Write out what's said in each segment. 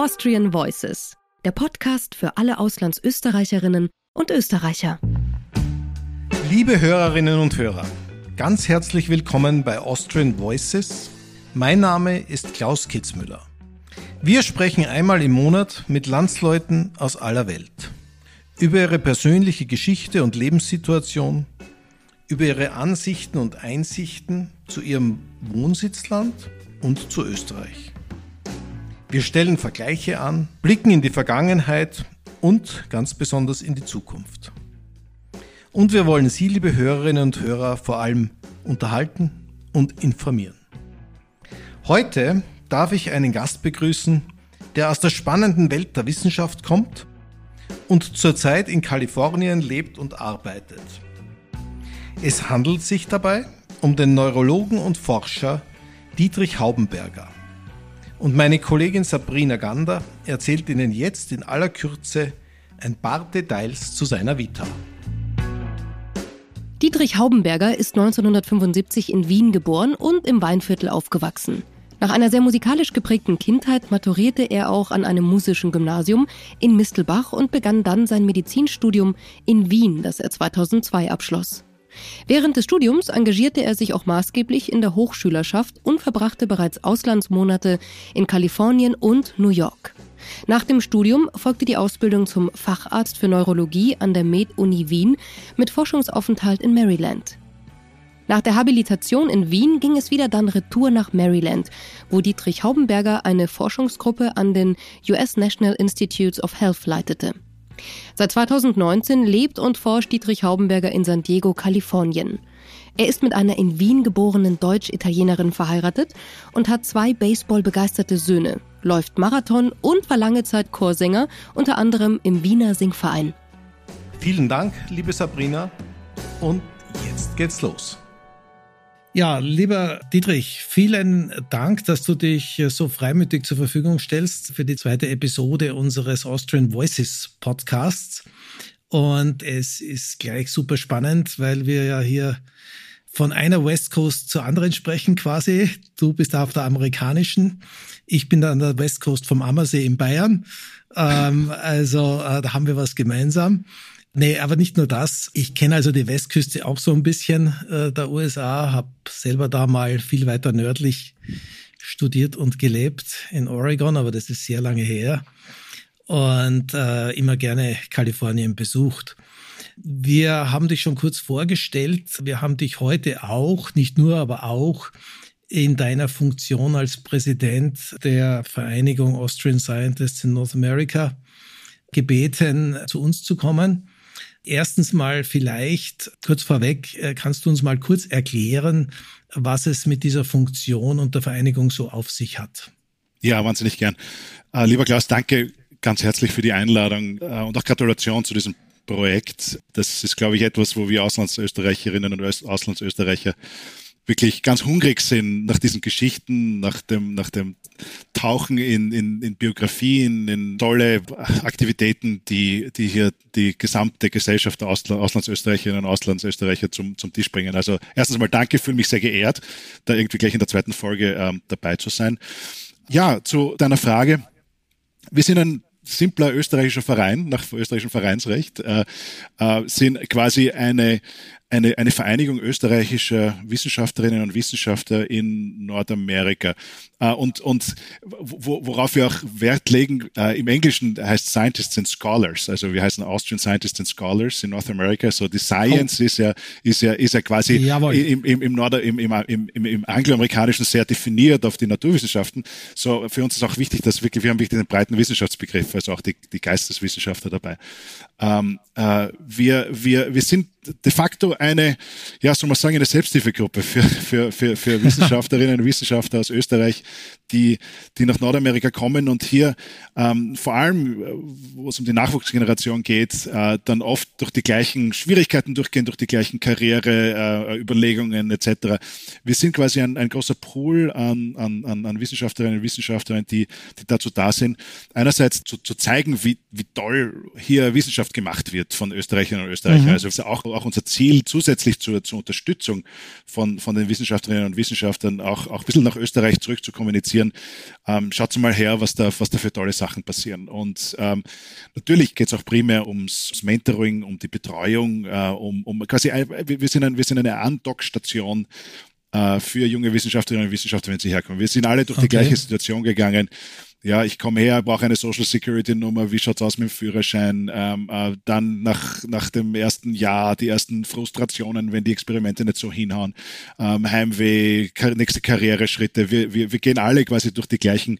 Austrian Voices, der Podcast für alle Auslandsösterreicherinnen und Österreicher. Liebe Hörerinnen und Hörer, ganz herzlich willkommen bei Austrian Voices. Mein Name ist Klaus Kitzmüller. Wir sprechen einmal im Monat mit Landsleuten aus aller Welt über ihre persönliche Geschichte und Lebenssituation, über ihre Ansichten und Einsichten zu ihrem Wohnsitzland und zu Österreich. Wir stellen Vergleiche an, blicken in die Vergangenheit und ganz besonders in die Zukunft. Und wir wollen Sie, liebe Hörerinnen und Hörer, vor allem unterhalten und informieren. Heute darf ich einen Gast begrüßen, der aus der spannenden Welt der Wissenschaft kommt und zurzeit in Kalifornien lebt und arbeitet. Es handelt sich dabei um den Neurologen und Forscher Dietrich Haubenberger. Und meine Kollegin Sabrina Gander erzählt Ihnen jetzt in aller Kürze ein paar Details zu seiner Vita. Dietrich Haubenberger ist 1975 in Wien geboren und im Weinviertel aufgewachsen. Nach einer sehr musikalisch geprägten Kindheit maturierte er auch an einem musischen Gymnasium in Mistelbach und begann dann sein Medizinstudium in Wien, das er 2002 abschloss. Während des Studiums engagierte er sich auch maßgeblich in der Hochschülerschaft und verbrachte bereits Auslandsmonate in Kalifornien und New York. Nach dem Studium folgte die Ausbildung zum Facharzt für Neurologie an der Med-Uni Wien mit Forschungsaufenthalt in Maryland. Nach der Habilitation in Wien ging es wieder dann retour nach Maryland, wo Dietrich Haubenberger eine Forschungsgruppe an den US National Institutes of Health leitete. Seit 2019 lebt und forscht Dietrich Haubenberger in San Diego, Kalifornien. Er ist mit einer in Wien geborenen Deutsch-Italienerin verheiratet und hat zwei baseballbegeisterte Söhne, läuft Marathon und war lange Zeit Chorsänger, unter anderem im Wiener Singverein. Vielen Dank, liebe Sabrina. Und jetzt geht's los. Ja, lieber Dietrich, vielen Dank, dass du dich so freimütig zur Verfügung stellst für die zweite Episode unseres Austrian Voices Podcasts. Und es ist gleich super spannend, weil wir ja hier von einer West Coast zur anderen sprechen quasi. Du bist auf der amerikanischen, ich bin an der West Coast vom Ammersee in Bayern. Ähm, also äh, da haben wir was gemeinsam. Nee, aber nicht nur das. Ich kenne also die Westküste auch so ein bisschen äh, der USA, habe selber da mal viel weiter nördlich studiert und gelebt in Oregon, aber das ist sehr lange her und äh, immer gerne Kalifornien besucht. Wir haben dich schon kurz vorgestellt. Wir haben dich heute auch, nicht nur, aber auch in deiner Funktion als Präsident der Vereinigung Austrian Scientists in North America gebeten, zu uns zu kommen. Erstens mal vielleicht kurz vorweg, äh, kannst du uns mal kurz erklären, was es mit dieser Funktion und der Vereinigung so auf sich hat? Ja, wahnsinnig gern. Äh, lieber Klaus, danke ganz herzlich für die Einladung äh, und auch Gratulation zu diesem Projekt. Das ist, glaube ich, etwas, wo wir Auslandsösterreicherinnen und Auslandsösterreicher wirklich ganz hungrig sind nach diesen Geschichten, nach dem, nach dem Tauchen in, in, in Biografien, in tolle Aktivitäten, die, die hier die gesamte Gesellschaft der Ausland, Auslandsösterreicherinnen und Auslandsösterreicher zum, zum Tisch bringen. Also erstens mal danke, fühle mich sehr geehrt, da irgendwie gleich in der zweiten Folge ähm, dabei zu sein. Ja, zu deiner Frage. Wir sind ein simpler österreichischer Verein nach österreichischem Vereinsrecht, äh, äh, sind quasi eine, eine, eine Vereinigung österreichischer Wissenschaftlerinnen und Wissenschaftler in Nordamerika. Äh, und und wo, worauf wir auch Wert legen, äh, im Englischen heißt Scientists and Scholars, also wir heißen Austrian Scientists and Scholars in North America. So die Science oh. ist ja ist ja ist ja quasi im, im, im, Nord im, im, im, im angloamerikanischen sehr definiert auf die Naturwissenschaften. So für uns ist auch wichtig, dass wirklich wir haben wirklich den breiten Wissenschaftsbegriff, also auch die, die Geisteswissenschaftler dabei. Ähm, äh, wir, wir, wir sind de facto eine, ja, soll man sagen, eine Selbsthilfegruppe für, für, für, für Wissenschaftlerinnen und Wissenschaftler aus Österreich, die, die nach Nordamerika kommen und hier ähm, vor allem, äh, wo es um die Nachwuchsgeneration geht, äh, dann oft durch die gleichen Schwierigkeiten durchgehen, durch die gleichen Karriereüberlegungen äh, etc. Wir sind quasi ein, ein großer Pool an, an, an Wissenschaftlerinnen und Wissenschaftlern, die, die dazu da sind, einerseits zu, zu zeigen, wie, wie toll hier Wissenschaft gemacht wird von Österreicherinnen und Österreichern. Mhm. Also auch, auch unser Ziel zusätzlich zur, zur Unterstützung von, von den Wissenschaftlerinnen und Wissenschaftlern auch, auch ein bisschen nach Österreich zurückzukommen kommunizieren. Ähm, schaut mal her, was da, was da für tolle Sachen passieren. Und ähm, natürlich geht es auch primär ums Mentoring, um die Betreuung, äh, um, um quasi, wir sind, ein, wir sind eine Andockstation äh, für junge Wissenschaftlerinnen und Wissenschaftler, wenn sie herkommen. Wir sind alle durch okay. die gleiche Situation gegangen ja, ich komme her, brauche eine Social Security Nummer, wie schaut's aus mit dem Führerschein? Ähm, äh, dann nach, nach dem ersten Jahr die ersten Frustrationen, wenn die Experimente nicht so hinhauen, ähm, Heimweh, nächste Karriereschritte. Wir, wir, wir gehen alle quasi durch die gleichen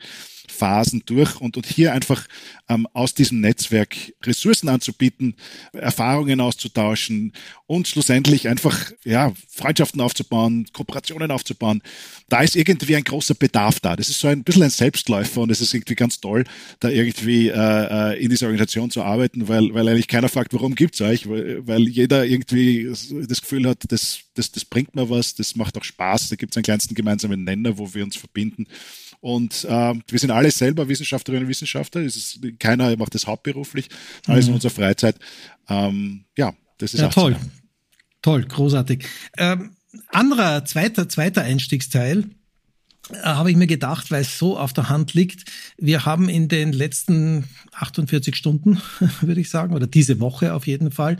Phasen durch und, und hier einfach ähm, aus diesem Netzwerk Ressourcen anzubieten, Erfahrungen auszutauschen und schlussendlich einfach ja, Freundschaften aufzubauen, Kooperationen aufzubauen. Da ist irgendwie ein großer Bedarf da. Das ist so ein bisschen ein Selbstläufer und es ist irgendwie ganz toll, da irgendwie äh, äh in dieser Organisation zu arbeiten, weil, weil eigentlich keiner fragt, warum gibt's euch, weil, weil jeder irgendwie das Gefühl hat, das, das, das bringt mir was, das macht auch Spaß, da gibt's einen kleinsten gemeinsamen Nenner, wo wir uns verbinden. Und äh, wir sind alle selber Wissenschaftlerinnen und Wissenschaftler. Ist, keiner macht das hauptberuflich, alles mhm. in unserer Freizeit. Ähm, ja, das ist ja, toll. Toll, großartig. Ähm, anderer, zweiter, zweiter Einstiegsteil äh, habe ich mir gedacht, weil es so auf der Hand liegt. Wir haben in den letzten 48 Stunden, würde ich sagen, oder diese Woche auf jeden Fall,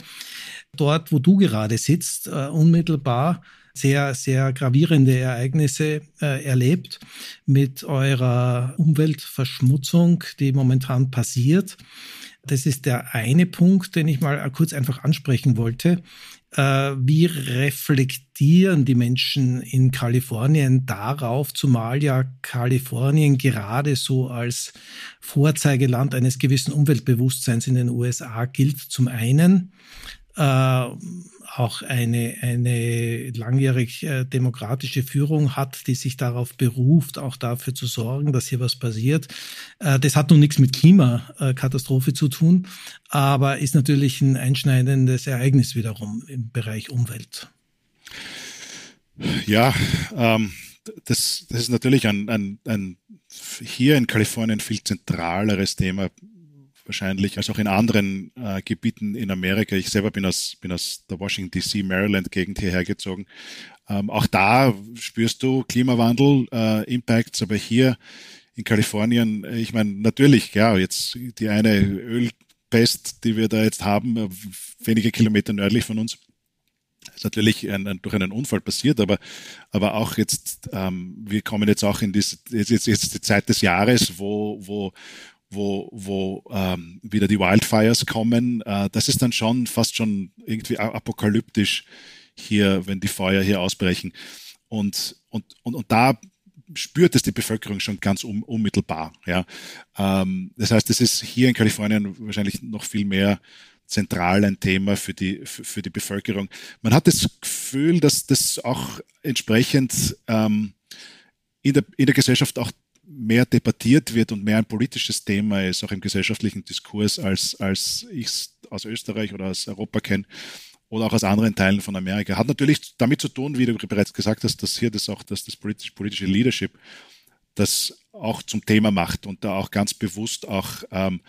dort, wo du gerade sitzt, uh, unmittelbar sehr, sehr gravierende Ereignisse äh, erlebt mit eurer Umweltverschmutzung, die momentan passiert. Das ist der eine Punkt, den ich mal kurz einfach ansprechen wollte. Äh, wie reflektieren die Menschen in Kalifornien darauf, zumal ja Kalifornien gerade so als Vorzeigeland eines gewissen Umweltbewusstseins in den USA gilt? Zum einen äh, auch eine, eine langjährig äh, demokratische Führung hat, die sich darauf beruft, auch dafür zu sorgen, dass hier was passiert. Äh, das hat nun nichts mit Klimakatastrophe zu tun, aber ist natürlich ein einschneidendes Ereignis wiederum im Bereich Umwelt. Ja, ähm, das, das ist natürlich ein, ein, ein hier in Kalifornien viel zentraleres Thema wahrscheinlich, als auch in anderen äh, Gebieten in Amerika. Ich selber bin aus, bin aus der Washington DC, Maryland Gegend hierher gezogen. Ähm, auch da spürst du Klimawandel, äh, Impacts, aber hier in Kalifornien, äh, ich meine, natürlich, ja, jetzt die eine Ölpest, die wir da jetzt haben, äh, wenige Kilometer nördlich von uns, ist natürlich ein, ein, durch einen Unfall passiert, aber, aber auch jetzt, ähm, wir kommen jetzt auch in diese, jetzt, jetzt, die Zeit des Jahres, wo, wo, wo, wo ähm, wieder die Wildfires kommen. Äh, das ist dann schon fast schon irgendwie apokalyptisch hier, wenn die Feuer hier ausbrechen. Und, und, und, und da spürt es die Bevölkerung schon ganz un, unmittelbar. Ja. Ähm, das heißt, es ist hier in Kalifornien wahrscheinlich noch viel mehr zentral ein Thema für die, für, für die Bevölkerung. Man hat das Gefühl, dass das auch entsprechend ähm, in, der, in der Gesellschaft auch mehr debattiert wird und mehr ein politisches Thema ist, auch im gesellschaftlichen Diskurs, als, als ich es aus Österreich oder aus Europa kenne oder auch aus anderen Teilen von Amerika. Hat natürlich damit zu tun, wie du bereits gesagt hast, dass hier das auch, dass das politische, politische Leadership das auch zum Thema macht und da auch ganz bewusst auch ähm,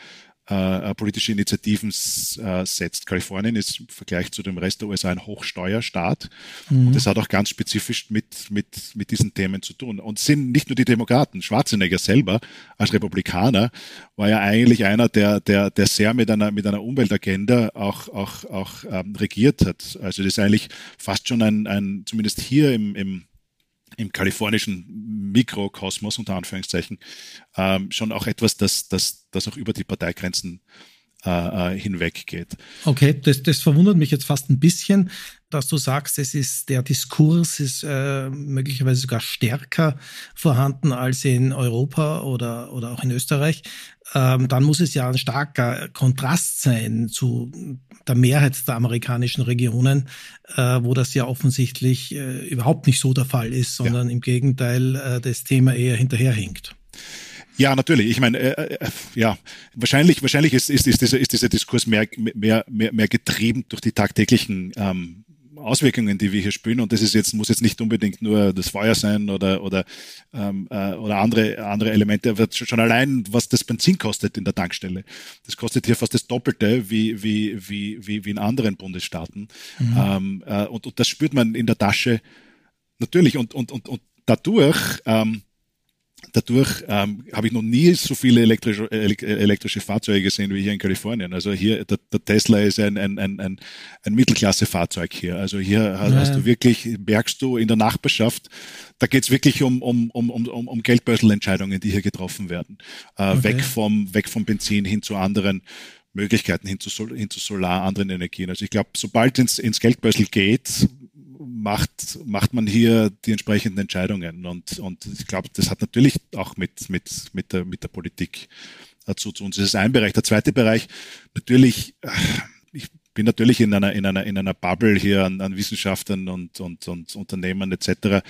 äh, politische Initiativen äh, setzt. Kalifornien ist im Vergleich zu dem Rest der USA ein Hochsteuerstaat mhm. und das hat auch ganz spezifisch mit, mit, mit diesen Themen zu tun. Und sind nicht nur die Demokraten, Schwarzenegger selber als Republikaner war ja eigentlich einer, der, der, der sehr mit einer, mit einer Umweltagenda auch, auch, auch ähm, regiert hat. Also das ist eigentlich fast schon ein, ein zumindest hier im, im im kalifornischen Mikrokosmos unter Anführungszeichen ähm, schon auch etwas, das, das, das auch über die Parteigrenzen äh, äh, hinweggeht. Okay, das, das verwundert mich jetzt fast ein bisschen, dass du sagst, es ist der Diskurs ist äh, möglicherweise sogar stärker vorhanden als in Europa oder oder auch in Österreich. Ähm, dann muss es ja ein starker Kontrast sein zu der Mehrheit der amerikanischen Regionen, äh, wo das ja offensichtlich äh, überhaupt nicht so der Fall ist, sondern ja. im Gegenteil äh, das Thema eher hinterherhinkt. Ja, natürlich. Ich meine, äh, äh, ja, wahrscheinlich, wahrscheinlich ist, ist, ist, dieser, ist dieser Diskurs mehr, mehr, mehr, mehr getrieben durch die tagtäglichen ähm, Auswirkungen, die wir hier spüren. Und das ist jetzt, muss jetzt nicht unbedingt nur das Feuer sein oder, oder, ähm, äh, oder andere, andere Elemente. Aber schon allein, was das Benzin kostet in der Tankstelle. Das kostet hier fast das Doppelte wie, wie, wie, wie, wie in anderen Bundesstaaten. Mhm. Ähm, äh, und, und das spürt man in der Tasche natürlich. Und, und, und, und dadurch, ähm, dadurch ähm, habe ich noch nie so viele elektrische, elektrische Fahrzeuge gesehen wie hier in Kalifornien. Also hier, der, der Tesla ist ein, ein, ein, ein, ein Mittelklasse-Fahrzeug hier. Also hier hast, ja. du wirklich, merkst du in der Nachbarschaft, da geht's wirklich um, um, um, um, um Geldbörselentscheidungen, die hier getroffen werden. Äh, okay. Weg vom, weg vom Benzin hin zu anderen Möglichkeiten, hin zu, hin zu Solar, anderen Energien. Also ich glaube, sobald ins, ins Geldbörsel geht, macht, macht man hier die entsprechenden Entscheidungen. Und, und ich glaube, das hat natürlich auch mit, mit, mit, der, mit der Politik dazu zu uns. Das ist ein Bereich. Der zweite Bereich, natürlich, äh, ich bin natürlich in einer, in einer, in einer Bubble hier an, an Wissenschaftlern und, und, und Unternehmen etc.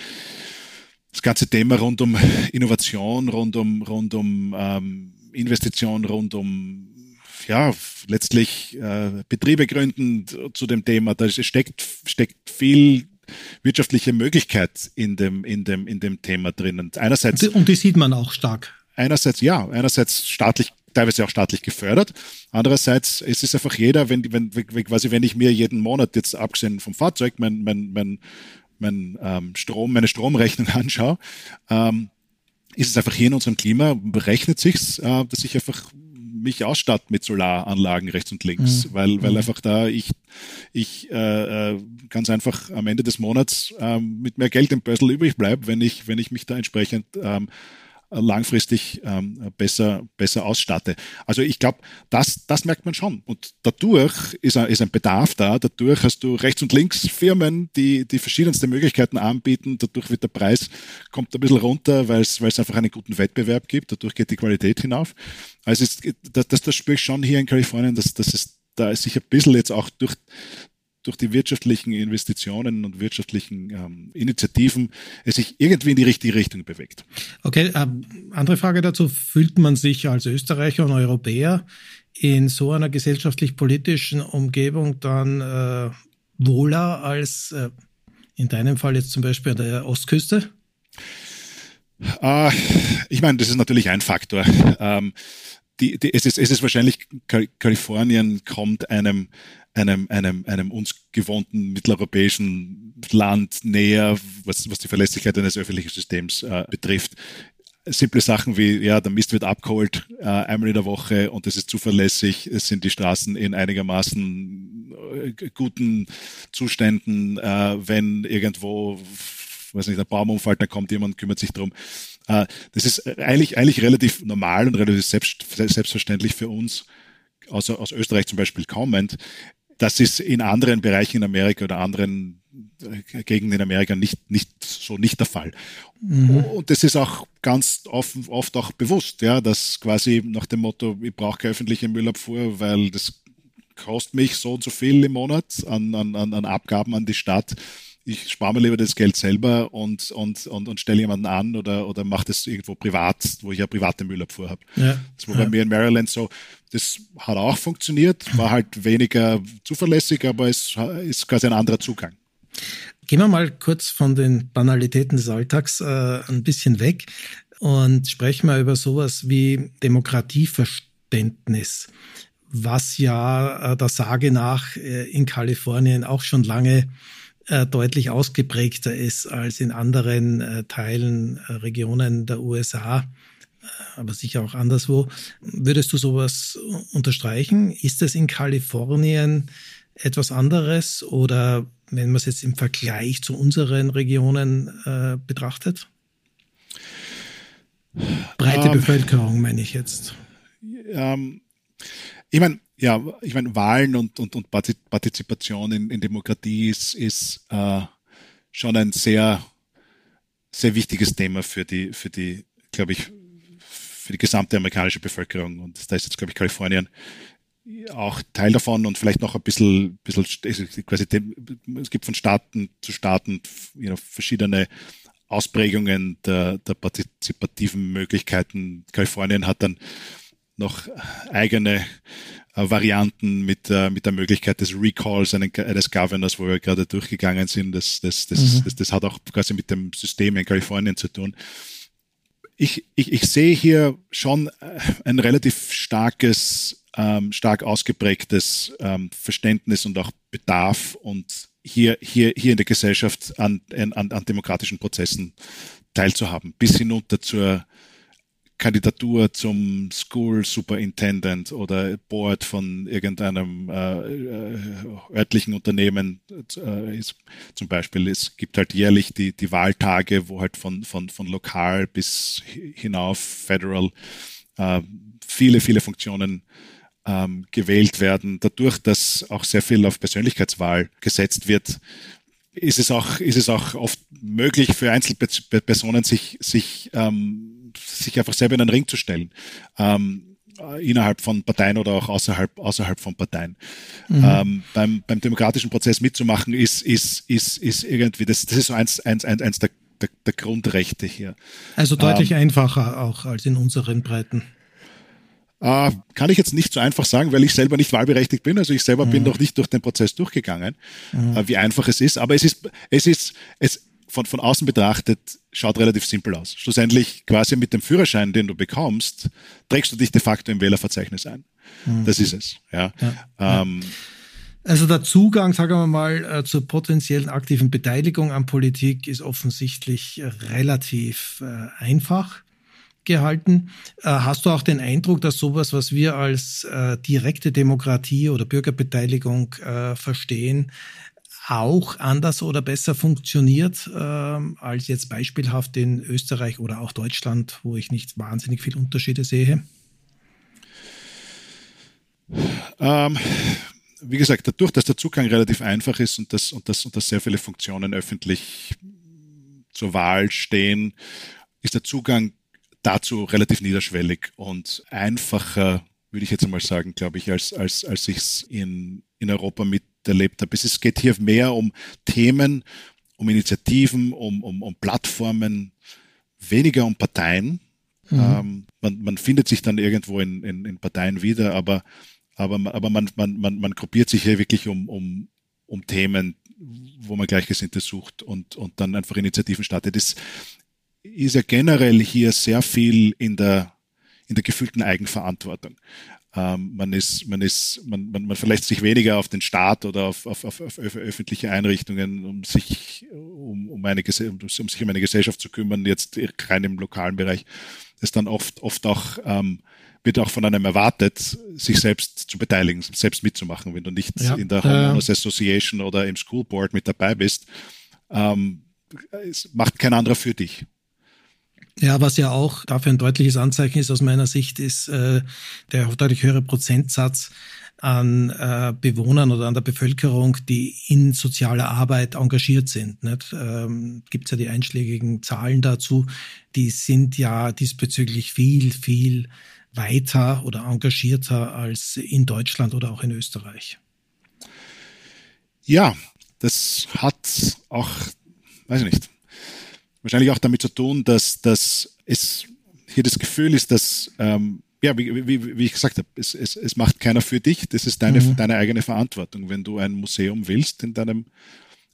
Das ganze Thema rund um Innovation, rund um, rund um ähm, Investition, rund um ja, letztlich äh, Betriebe gründen zu dem Thema. Da steckt, steckt viel wirtschaftliche Möglichkeit in dem, in dem, in dem Thema drinnen. Einerseits. Und die sieht man auch stark. Einerseits, ja, einerseits staatlich teilweise auch staatlich gefördert. Andererseits es ist einfach jeder, wenn, wenn, quasi, wenn ich mir jeden Monat jetzt abgesehen vom Fahrzeug mein, mein, mein, mein ähm, Strom, meine Stromrechnung anschaue, ähm, ist es einfach hier in unserem Klima, berechnet sich's, äh, dass ich einfach mich ausstatte mit Solaranlagen rechts und links, mhm. weil, weil mhm. einfach da ich, ich äh, äh, ganz einfach am Ende des Monats ähm, mit mehr Geld im Börsel übrig bleibe, wenn ich, wenn ich mich da entsprechend ähm, langfristig ähm, besser, besser ausstatte. Also ich glaube, das, das merkt man schon. Und dadurch ist ein, ist ein Bedarf da. Dadurch hast du rechts und links Firmen, die die verschiedenste Möglichkeiten anbieten. Dadurch wird der Preis kommt ein bisschen runter, weil es, einfach einen guten Wettbewerb gibt. Dadurch geht die Qualität hinauf. Also ist, das, das, das spüre ich schon hier in Kalifornien, dass, dass es da sich ein bisschen jetzt auch durch, durch die wirtschaftlichen Investitionen und wirtschaftlichen ähm, Initiativen es sich irgendwie in die richtige Richtung bewegt. Okay, ähm, andere Frage dazu. Fühlt man sich als Österreicher und Europäer in so einer gesellschaftlich-politischen Umgebung dann äh, wohler als äh, in deinem Fall jetzt zum Beispiel an der Ostküste? Äh, ich meine, das ist natürlich ein Faktor. Ähm, die, die, es, ist, es ist wahrscheinlich, Kalifornien kommt einem einem, einem, einem uns gewohnten mitteleuropäischen Land näher, was, was die Verlässlichkeit eines öffentlichen Systems äh, betrifft. Simple Sachen wie, ja, der Mist wird abgeholt äh, einmal in der Woche und es ist zuverlässig, es sind die Straßen in einigermaßen äh, guten Zuständen, äh, wenn irgendwo weiß nicht, ein Baum umfällt, dann kommt jemand, kümmert sich drum. Äh, das ist eigentlich, eigentlich relativ normal und relativ selbst, selbstverständlich für uns, aus, aus Österreich zum Beispiel kommend. Das ist in anderen Bereichen in Amerika oder anderen äh, Gegenden in Amerika nicht, nicht so nicht der Fall. Mhm. Und das ist auch ganz oft, oft auch bewusst, ja, dass quasi nach dem Motto, ich brauche keine öffentliche Müllabfuhr, weil das kostet mich so und so viel im Monat an, an, an Abgaben an die Stadt ich spare mir lieber das Geld selber und, und, und, und stelle jemanden an oder, oder mache das irgendwo privat, wo ich ja private Müllabfuhr habe. Ja. Das war ja. bei mir in Maryland so. Das hat auch funktioniert, war halt weniger zuverlässig, aber es ist quasi ein anderer Zugang. Gehen wir mal kurz von den Banalitäten des Alltags äh, ein bisschen weg und sprechen mal über sowas wie Demokratieverständnis, was ja äh, der Sage nach äh, in Kalifornien auch schon lange äh, deutlich ausgeprägter ist als in anderen äh, Teilen, äh, Regionen der USA, aber sicher auch anderswo. Würdest du sowas unterstreichen? Ist es in Kalifornien etwas anderes oder wenn man es jetzt im Vergleich zu unseren Regionen äh, betrachtet? Breite um, ähm, Bevölkerung meine ich jetzt. Ähm, ich meine, ja, ich meine, Wahlen und, und, und Partizipation in, in Demokratie ist, ist äh, schon ein sehr, sehr wichtiges Thema für die, für die, glaube ich, für die gesamte amerikanische Bevölkerung. Und da ist jetzt, glaube ich, Kalifornien auch Teil davon und vielleicht noch ein bisschen, bisschen quasi, es gibt von Staaten zu Staaten you know, verschiedene Ausprägungen der, der partizipativen Möglichkeiten. Kalifornien hat dann noch eigene äh, Varianten mit, äh, mit der Möglichkeit des Recalls eines Governors, wo wir gerade durchgegangen sind. Das, das, das, mhm. das, das hat auch quasi mit dem System in Kalifornien zu tun. Ich, ich, ich sehe hier schon äh, ein relativ starkes, ähm, stark ausgeprägtes ähm, Verständnis und auch Bedarf und hier, hier, hier in der Gesellschaft an, an, an demokratischen Prozessen teilzuhaben, bis hinunter zur Kandidatur zum School Superintendent oder Board von irgendeinem äh, äh, örtlichen Unternehmen äh, ist, zum Beispiel. Es gibt halt jährlich die, die Wahltage, wo halt von, von, von lokal bis hinauf federal äh, viele, viele Funktionen ähm, gewählt werden. Dadurch, dass auch sehr viel auf Persönlichkeitswahl gesetzt wird, ist es auch, ist es auch oft möglich für Einzelpersonen, sich, sich ähm, sich einfach selber in den Ring zu stellen. Ähm, innerhalb von Parteien oder auch außerhalb, außerhalb von Parteien. Mhm. Ähm, beim, beim demokratischen Prozess mitzumachen ist, ist, ist, ist irgendwie, das, das ist so eins, eins, eins, eins der, der, der Grundrechte hier. Also deutlich ähm, einfacher auch als in unseren Breiten. Äh, kann ich jetzt nicht so einfach sagen, weil ich selber nicht wahlberechtigt bin. Also ich selber mhm. bin noch nicht durch den Prozess durchgegangen, mhm. äh, wie einfach es ist. Aber es ist, es ist, es, von, von außen betrachtet schaut relativ simpel aus. Schlussendlich quasi mit dem Führerschein, den du bekommst, trägst du dich de facto im Wählerverzeichnis ein. Mhm. Das ist es. Ja. ja. Ähm, also der Zugang, sagen wir mal, äh, zur potenziellen aktiven Beteiligung an Politik ist offensichtlich relativ äh, einfach gehalten. Äh, hast du auch den Eindruck, dass sowas, was wir als direkte Demokratie oder Bürgerbeteiligung verstehen, auch anders oder besser funktioniert ähm, als jetzt beispielhaft in Österreich oder auch Deutschland, wo ich nicht wahnsinnig viele Unterschiede sehe? Ähm, wie gesagt, dadurch, dass der Zugang relativ einfach ist und dass, und dass, und dass sehr viele Funktionen öffentlich zur Wahl stehen, ist der Zugang dazu relativ niederschwellig und einfacher, würde ich jetzt einmal sagen, glaube ich, als, als, als ich es in, in Europa mit erlebt habe. Es geht hier mehr um Themen, um Initiativen, um, um, um Plattformen, weniger um Parteien. Mhm. Ähm, man, man findet sich dann irgendwo in, in, in Parteien wieder, aber, aber, aber man, man, man, man gruppiert sich hier wirklich um, um, um Themen, wo man Gleichgesinnte sucht und, und dann einfach Initiativen startet. Das ist ja generell hier sehr viel in der, in der gefühlten Eigenverantwortung. Ähm, man ist, man ist, man, man, man verlässt sich weniger auf den Staat oder auf, auf, auf, auf öffentliche Einrichtungen, um sich um, um, eine, um, um sich um eine Gesellschaft zu kümmern, jetzt rein im lokalen Bereich. Das dann oft, oft auch ähm, wird auch von einem erwartet, sich selbst zu beteiligen, selbst mitzumachen. Wenn du nicht ja, in der Homeowners äh, Association oder im School Board mit dabei bist, ähm, es macht kein anderer für dich. Ja, was ja auch dafür ein deutliches Anzeichen ist aus meiner Sicht, ist äh, der deutlich höhere Prozentsatz an äh, Bewohnern oder an der Bevölkerung, die in sozialer Arbeit engagiert sind. Nicht? Ähm, Gibt ja die einschlägigen Zahlen dazu. Die sind ja diesbezüglich viel, viel weiter oder engagierter als in Deutschland oder auch in Österreich. Ja, das hat auch, weiß ich nicht, wahrscheinlich auch damit zu tun, dass, dass es hier das Gefühl ist, dass, ähm, ja, wie, wie, wie ich gesagt habe, es, es, es macht keiner für dich. Das ist deine, mhm. deine eigene Verantwortung. Wenn du ein Museum willst in deinem,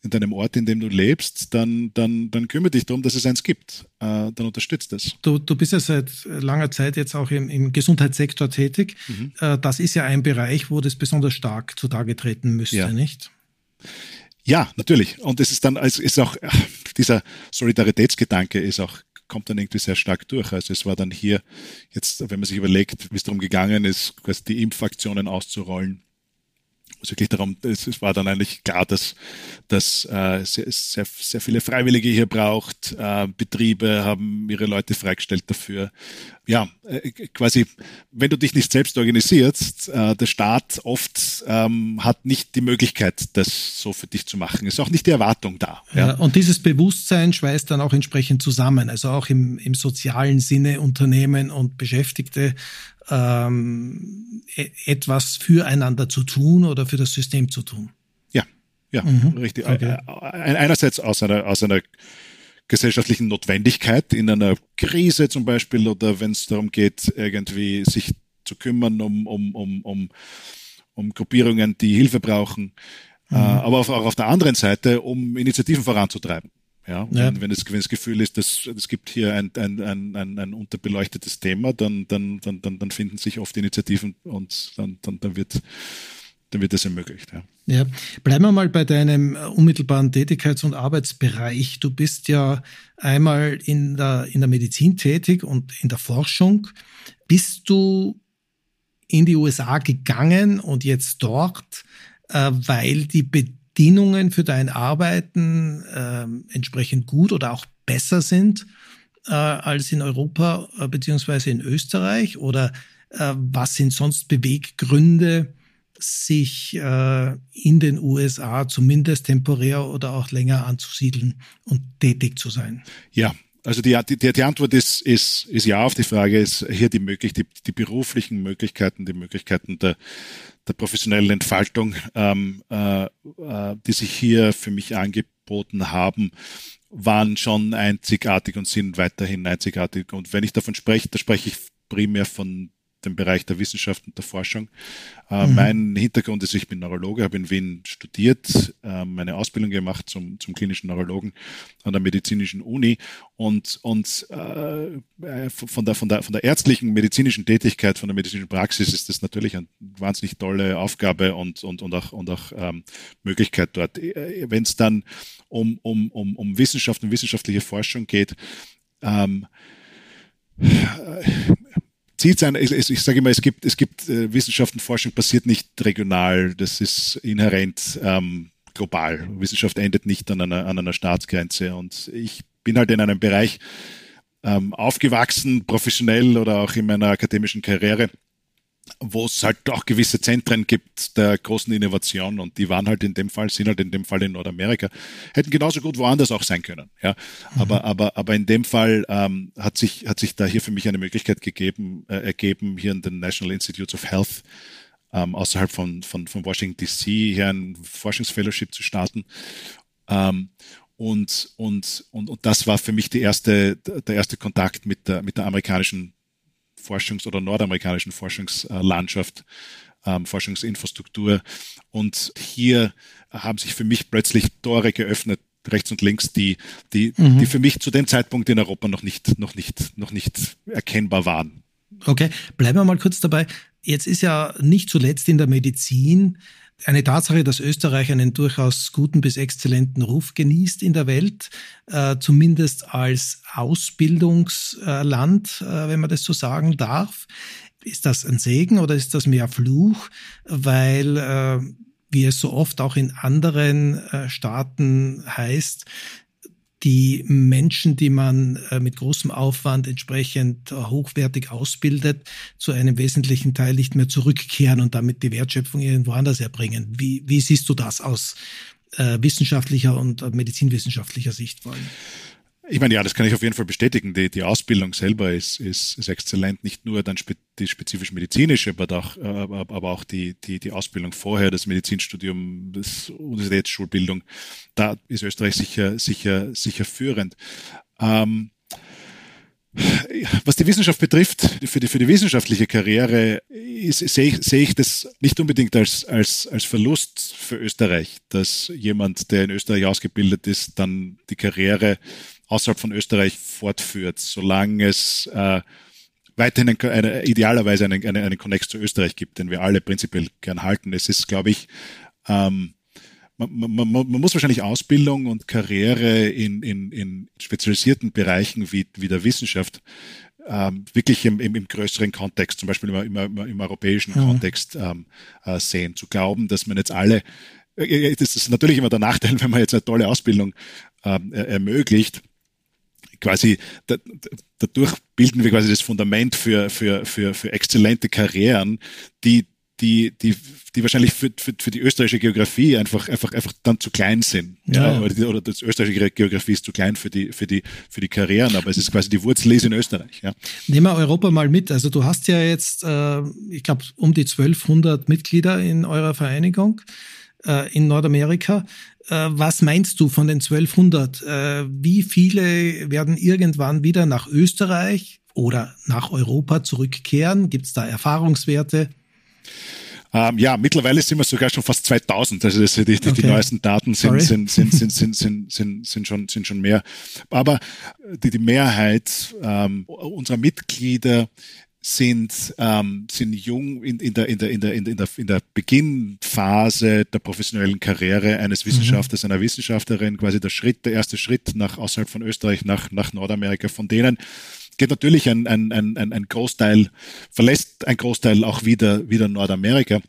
in deinem Ort, in dem du lebst, dann, dann, dann kümmere dich darum, dass es eins gibt. Äh, dann unterstützt es. Du, du bist ja seit langer Zeit jetzt auch im, im Gesundheitssektor tätig. Mhm. Äh, das ist ja ein Bereich, wo das besonders stark zutage treten müsste, ja. nicht? Ja, natürlich. Und es ist dann, es ist auch, dieser Solidaritätsgedanke ist auch, kommt dann irgendwie sehr stark durch. Also es war dann hier jetzt, wenn man sich überlegt, wie es darum gegangen ist, quasi die Impfaktionen auszurollen, es wirklich darum, es war dann eigentlich klar, dass, dass äh, sehr, sehr, sehr viele Freiwillige hier braucht. Äh, Betriebe haben ihre Leute freigestellt dafür. Ja, äh, quasi, wenn du dich nicht selbst organisierst, äh, der Staat oft ähm, hat nicht die Möglichkeit, das so für dich zu machen. Ist auch nicht die Erwartung da. Ja. ja. und dieses Bewusstsein schweißt dann auch entsprechend zusammen. Also auch im, im sozialen Sinne Unternehmen und Beschäftigte ähm, e-, etwas füreinander zu tun oder für das System zu tun. Ja, ja, mhm. richtig. Okay. Einerseits aus einer, aus einer gesellschaftlichen Notwendigkeit in einer Krise zum Beispiel oder wenn es darum geht, irgendwie sich zu kümmern um, um, um, um, um Gruppierungen, die Hilfe brauchen, mhm. äh, aber auch auf der anderen Seite, um Initiativen voranzutreiben. Ja, ja. Wenn, wenn, es, wenn das Gefühl ist, dass es gibt hier ein, ein, ein, ein, unterbeleuchtetes Thema, dann, dann, dann, dann, dann finden sich oft Initiativen und dann, dann, dann wird dann wird das ermöglicht. Ja. ja, bleiben wir mal bei deinem unmittelbaren Tätigkeits- und Arbeitsbereich. Du bist ja einmal in der, in der Medizin tätig und in der Forschung. Bist du in die USA gegangen und jetzt dort, äh, weil die Bedingungen für dein Arbeiten äh, entsprechend gut oder auch besser sind äh, als in Europa äh, beziehungsweise in Österreich? Oder äh, was sind sonst Beweggründe, sich äh, in den USA zumindest temporär oder auch länger anzusiedeln und tätig zu sein? Ja, also die, die, die Antwort ist, ist, ist ja auf die Frage, ist hier die, möglich, die, die beruflichen Möglichkeiten, die Möglichkeiten der, der professionellen Entfaltung, ähm, äh, äh, die sich hier für mich angeboten haben, waren schon einzigartig und sind weiterhin einzigartig. Und wenn ich davon spreche, da spreche ich primär von dem Bereich der Wissenschaft und der Forschung. Äh, mhm. Mein Hintergrund ist, ich bin Neurologe, habe in Wien studiert, äh, meine Ausbildung gemacht zum, zum klinischen Neurologen an der medizinischen Uni und, und äh, von, der, von, der, von der ärztlichen medizinischen Tätigkeit, von der medizinischen Praxis ist das natürlich eine wahnsinnig tolle Aufgabe und, und, und auch, und auch ähm, Möglichkeit dort. Äh, Wenn es dann um, um, um, um Wissenschaft und wissenschaftliche Forschung geht, ähm, Ziel sein, ich, ich sage immer, es gibt, es gibt äh, Wissenschaft und Forschung passiert nicht regional, das ist inhärent ähm, global. Wissenschaft endet nicht an einer, an einer Staatsgrenze und ich bin halt in einem Bereich ähm, aufgewachsen, professionell oder auch in meiner akademischen Karriere, wo es halt auch gewisse Zentren gibt der großen Innovation und die waren halt in dem Fall, sind halt in dem Fall in Nordamerika, hätten genauso gut woanders auch sein können. Ja, mhm. aber aber aber in dem Fall ähm, hat sich hat sich da hier für mich eine Möglichkeit gegeben äh, ergeben hier in den National Institutes of Health ähm, außerhalb von von von Washington DC hier ein Forschungsfellowship zu starten. Ähm, und, und, und, und das war für mich die erste, der erste Kontakt mit der, mit der amerikanischen Forschungs- oder nordamerikanischen Forschungslandschaft, ähm, Forschungsinfrastruktur. Und hier haben sich für mich plötzlich Tore geöffnet, rechts und links, die, die, mhm. die für mich zu dem Zeitpunkt in Europa noch nicht, noch nicht, noch nicht erkennbar waren. Okay, bleiben wir mal kurz dabei. Jetzt ist ja nicht zuletzt in der Medizin eine Tatsache, dass Österreich einen durchaus guten bis exzellenten Ruf genießt in der Welt, äh, zumindest als Ausbildungsland, äh, wenn man das so sagen darf. Ist das ein Segen oder ist das mehr Fluch? Weil, äh, wie es so oft auch in anderen äh, Staaten heißt, die Menschen, die man äh, mit großem Aufwand entsprechend äh, hochwertig ausbildet, zu einem wesentlichen Teil nicht mehr zurückkehren und damit die Wertschöpfung irgendwo anders erbringen. Wie, wie siehst du das aus äh, wissenschaftlicher und medizinwissenschaftlicher Sicht vor allem? Ich meine, ja, das kann ich auf jeden Fall bestätigen. Die, die Ausbildung selber ist, ist, ist exzellent. Nicht nur dann spe die spezifisch medizinische, aber auch, äh, aber auch die, die, die Ausbildung vorher, das Medizinstudium, das Universitätsschulbildung. Da ist Österreich sicher, sicher, sicher führend. Ähm, was die Wissenschaft betrifft, für die, für die wissenschaftliche Karriere, sehe ich, sehe ich das nicht unbedingt als, als, als Verlust für Österreich, dass jemand, der in Österreich ausgebildet ist, dann die Karriere außerhalb von Österreich fortführt, solange es äh, weiterhin eine, eine, idealerweise einen, eine, einen Connex zu Österreich gibt, den wir alle prinzipiell gern halten. Es ist, glaube ich, ähm, man, man, man muss wahrscheinlich Ausbildung und Karriere in, in, in spezialisierten Bereichen wie, wie der Wissenschaft ähm, wirklich im, im, im größeren Kontext, zum Beispiel im, im, im europäischen mhm. Kontext ähm, äh, sehen. Zu glauben, dass man jetzt alle, äh, äh das ist natürlich immer der Nachteil, wenn man jetzt eine tolle Ausbildung ähm, ermöglicht, quasi da, dadurch bilden wir quasi das Fundament für, für, für, für exzellente Karrieren, die, die, die, die wahrscheinlich für, für, für die österreichische Geografie einfach, einfach, einfach dann zu klein sind. Ja. ja. Oder, die, oder das österreichische Geografie ist zu klein für die, für die, für die Karrieren, aber es ist quasi die Wurzel ist in Österreich. Ja. Nehmen wir Europa mal mit. Also du hast ja jetzt, äh, ich glaube, um die 1200 Mitglieder in eurer Vereinigung äh, in Nordamerika. Äh, was meinst du von den 1200? Äh, wie viele werden irgendwann wieder nach Österreich oder nach Europa zurückkehren? Gibt es da Erfahrungswerte? Ähm, ja, mittlerweile sind wir sogar schon fast 2000. Also das, die, die, okay. die neuesten Daten sind, sind, sind, sind, sind, sind, sind, sind, schon, sind schon mehr. Aber die, die Mehrheit ähm, unserer Mitglieder sind, ähm, sind jung in, in, der, in, der, in, der, in, der, in der Beginnphase der professionellen Karriere eines mhm. Wissenschaftlers, mhm. einer Wissenschaftlerin, quasi der Schritt, der erste Schritt nach außerhalb von Österreich, nach, nach Nordamerika. Von denen geht natürlich ein, ein, ein, ein Großteil, verlässt ein Großteil auch wieder, wieder Nordamerika.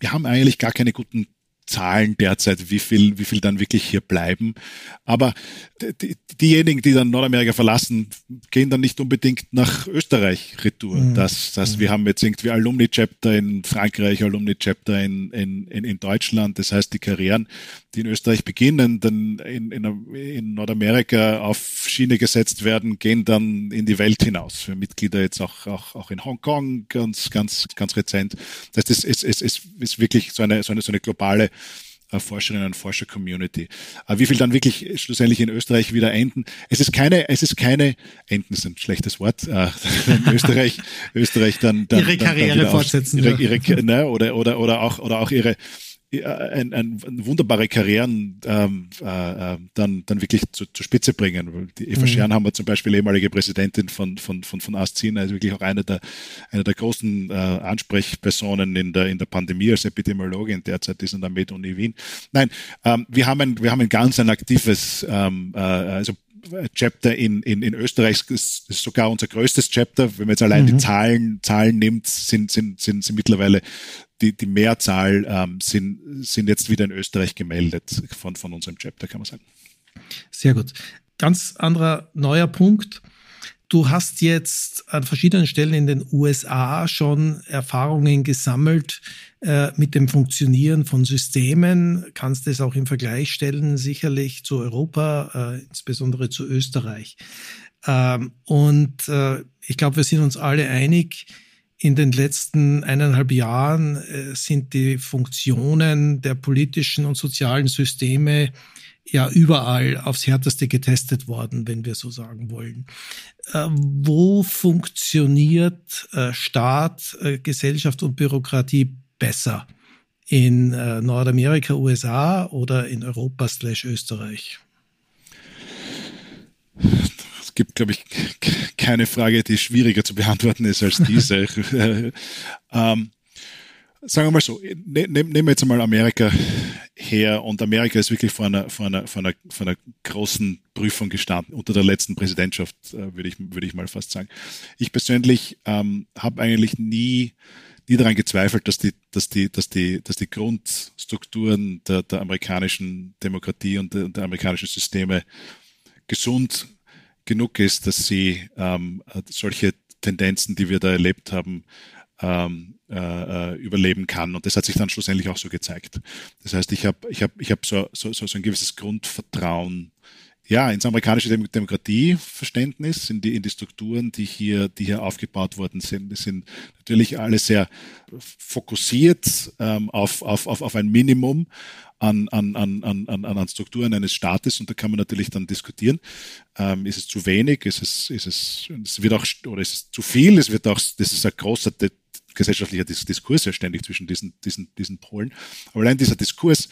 Wir haben eigentlich gar keine guten Zahlen derzeit, wie viel, wie viel dann wirklich hier bleiben. Aber die, diejenigen, die dann Nordamerika verlassen, gehen dann nicht unbedingt nach Österreich retour. Mhm. Das, das, mhm. wir haben jetzt irgendwie Alumni-Chapter in Frankreich, Alumni-Chapter in, in, in, in Deutschland. Das heißt, die Karrieren, die in Österreich beginnen, dann in, in, in Nordamerika auf Schiene gesetzt werden, gehen dann in die Welt hinaus. Für Mitglieder jetzt auch, auch, auch in Hongkong ganz, ganz, ganz rezent. Das heißt, es, es, es, es ist wirklich so eine, so eine, so eine globale Forscherinnen und Forscher-Community. Aber wie viel dann wirklich schlussendlich in Österreich wieder enden? Es ist keine, es ist keine, enden ist ein schlechtes Wort, äh, Österreich, Österreich dann, dann ihre Karriere dann fortsetzen. Ihre, ihre, ne, oder, oder, oder auch, oder auch ihre, ein, ein, wunderbare Karrieren ähm, äh, äh, dann, dann wirklich zu, zur Spitze bringen. Die Eva mhm. Schern haben wir zum Beispiel ehemalige Präsidentin von, von, von, von ASCIN, also wirklich auch eine der, eine der großen äh, Ansprechpersonen in der, in der Pandemie als Epidemiologin derzeit ist an der Med-Uni Wien. Nein, ähm, wir haben ein, wir haben ein ganz ein aktives, ähm, äh, also Chapter in, in, in Österreich ist, ist sogar unser größtes Chapter. Wenn man jetzt allein mhm. die Zahlen, Zahlen nimmt, sind, sind, sind, sind mittlerweile die, die Mehrzahl ähm, sind, sind jetzt wieder in Österreich gemeldet von, von unserem Chapter, kann man sagen. Sehr gut. Ganz anderer neuer Punkt. Du hast jetzt an verschiedenen Stellen in den USA schon Erfahrungen gesammelt äh, mit dem Funktionieren von Systemen. Kannst es auch im Vergleich stellen, sicherlich zu Europa, äh, insbesondere zu Österreich. Ähm, und äh, ich glaube, wir sind uns alle einig, in den letzten eineinhalb Jahren äh, sind die Funktionen der politischen und sozialen Systeme ja überall aufs härteste getestet worden, wenn wir so sagen wollen. Äh, wo funktioniert äh, Staat, Gesellschaft und Bürokratie besser? In Nordamerika, USA oder in Europa slash Österreich? Gibt, glaube ich, keine Frage, die schwieriger zu beantworten ist als diese. ähm, sagen wir mal so, ne, ne, nehmen wir jetzt einmal Amerika her und Amerika ist wirklich vor einer, vor einer, vor einer, vor einer großen Prüfung gestanden, unter der letzten Präsidentschaft, äh, würde ich, würde ich mal fast sagen. Ich persönlich ähm, habe eigentlich nie, nie daran gezweifelt, dass die, dass die, dass die, dass die Grundstrukturen der, der amerikanischen Demokratie und der, der amerikanischen Systeme gesund genug ist, dass sie ähm, solche Tendenzen, die wir da erlebt haben, ähm, äh, äh, überleben kann. Und das hat sich dann schlussendlich auch so gezeigt. Das heißt, ich habe ich hab, ich hab so, so, so ein gewisses Grundvertrauen ja, ins amerikanische Demokratieverständnis, in die, in die Strukturen, die hier, die hier aufgebaut worden sind. Die sind natürlich alle sehr fokussiert ähm, auf, auf, auf, auf ein Minimum an, an, an, an, an Strukturen eines Staates und da kann man natürlich dann diskutieren. Ähm, ist es zu wenig? Ist es, ist es, es wird auch, oder ist es zu viel? Es wird auch, das ist ein großer gesellschaftlicher Diskurs ja ständig zwischen diesen, diesen, diesen Polen. Aber allein dieser Diskurs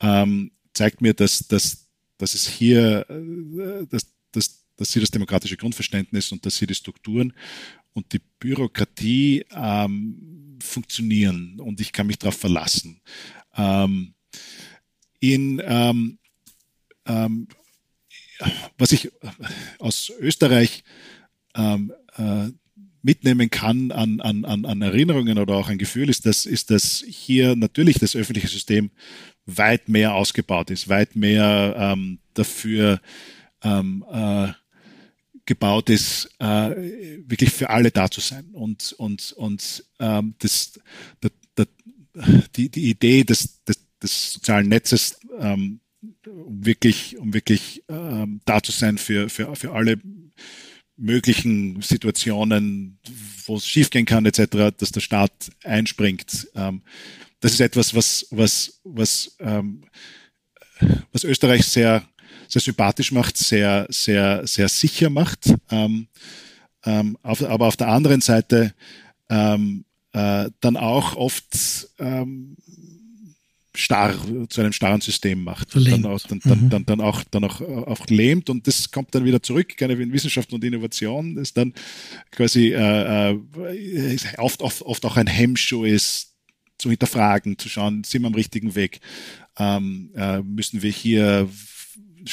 ähm, zeigt mir, dass, dass dass es hier, äh, dass, dass, dass sie das demokratische Grundverständnis und dass sie die Strukturen und die Bürokratie ähm, funktionieren und ich kann mich darauf verlassen. Ähm, in ähm, ähm, was ich aus Österreich ähm, äh, mitnehmen kann an, an, an Erinnerungen oder auch ein Gefühl ist, dass, ist, dass hier natürlich das öffentliche System weit mehr ausgebaut ist, weit mehr ähm, dafür ähm, äh, gebaut ist, äh, wirklich für alle da zu sein. Und, und, und ähm, das, das, das, die, die Idee des, des, des sozialen Netzes, ähm, um wirklich, um wirklich ähm, da zu sein für, für, für alle möglichen Situationen, wo es schiefgehen kann, etc., dass der Staat einspringt. Ähm, das ist etwas, was, was, was, ähm, was Österreich sehr, sehr sympathisch macht, sehr, sehr, sehr sicher macht. Ähm, ähm, auf, aber auf der anderen Seite ähm, äh, dann auch oft ähm, starr, zu einem starren System macht. Dann, auch, dann, mhm. dann, dann, auch, dann auch, auch lähmt und das kommt dann wieder zurück, gerne in Wissenschaft und Innovation, ist dann quasi äh, äh, oft, oft, oft auch ein Hemmschuh ist, zu hinterfragen, zu schauen, sind wir am richtigen Weg? Ähm, äh, müssen wir hier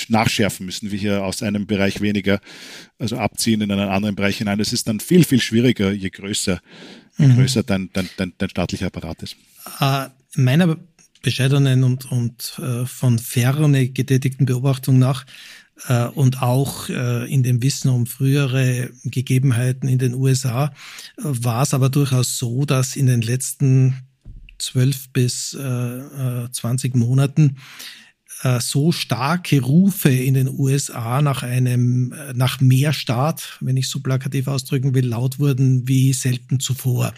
nachschärfen, müssen wir hier aus einem Bereich weniger, also abziehen in einen anderen Bereich hinein. Das ist dann viel, viel schwieriger, je größer, je mhm. größer dein, dein, dein, dein staatlicher Apparat ist. Uh, meiner bescheidenen und, und äh, von ferne getätigten Beobachtung nach äh, und auch äh, in dem Wissen um frühere Gegebenheiten in den USA äh, war es aber durchaus so, dass in den letzten zwölf bis äh, 20 äh, Monaten äh, so starke Rufe in den USA nach einem, äh, nach mehr Staat, wenn ich so plakativ ausdrücken will, laut wurden wie selten zuvor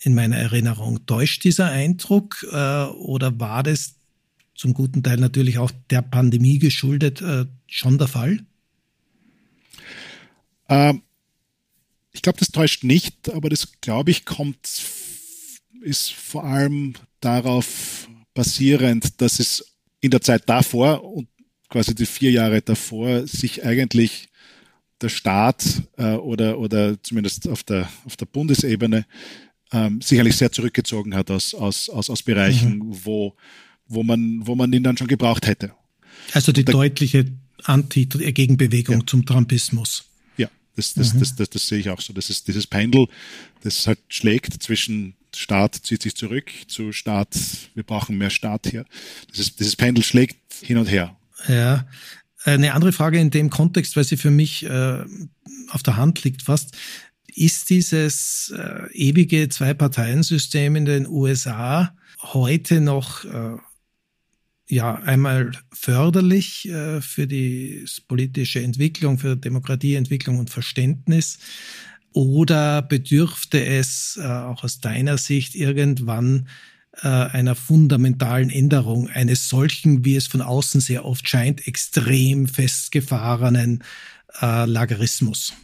in meiner Erinnerung. Täuscht dieser Eindruck oder war das zum guten Teil natürlich auch der Pandemie geschuldet schon der Fall? Ähm, ich glaube, das täuscht nicht, aber das, glaube ich, kommt, ist vor allem darauf basierend, dass es in der Zeit davor und quasi die vier Jahre davor sich eigentlich der Staat äh, oder, oder zumindest auf der, auf der Bundesebene ähm, sicherlich sehr zurückgezogen hat aus, aus, aus, aus Bereichen, mhm. wo, wo, man, wo man ihn dann schon gebraucht hätte. Also die da, deutliche Anti-Gegenbewegung ja. zum Trumpismus. Ja, das, das, mhm. das, das, das, sehe ich auch so. Das ist dieses Pendel, das halt schlägt zwischen Staat zieht sich zurück zu Staat, wir brauchen mehr Staat hier. Dieses, dieses Pendel schlägt hin und her. Ja, eine andere Frage in dem Kontext, weil sie für mich äh, auf der Hand liegt fast ist dieses äh, ewige Zwei-Parteien-System in den USA heute noch äh, ja einmal förderlich äh, für die politische Entwicklung, für Demokratieentwicklung und Verständnis? Oder bedürfte es äh, auch aus deiner Sicht irgendwann äh, einer fundamentalen Änderung eines solchen, wie es von außen sehr oft scheint, extrem festgefahrenen äh, Lagerismus?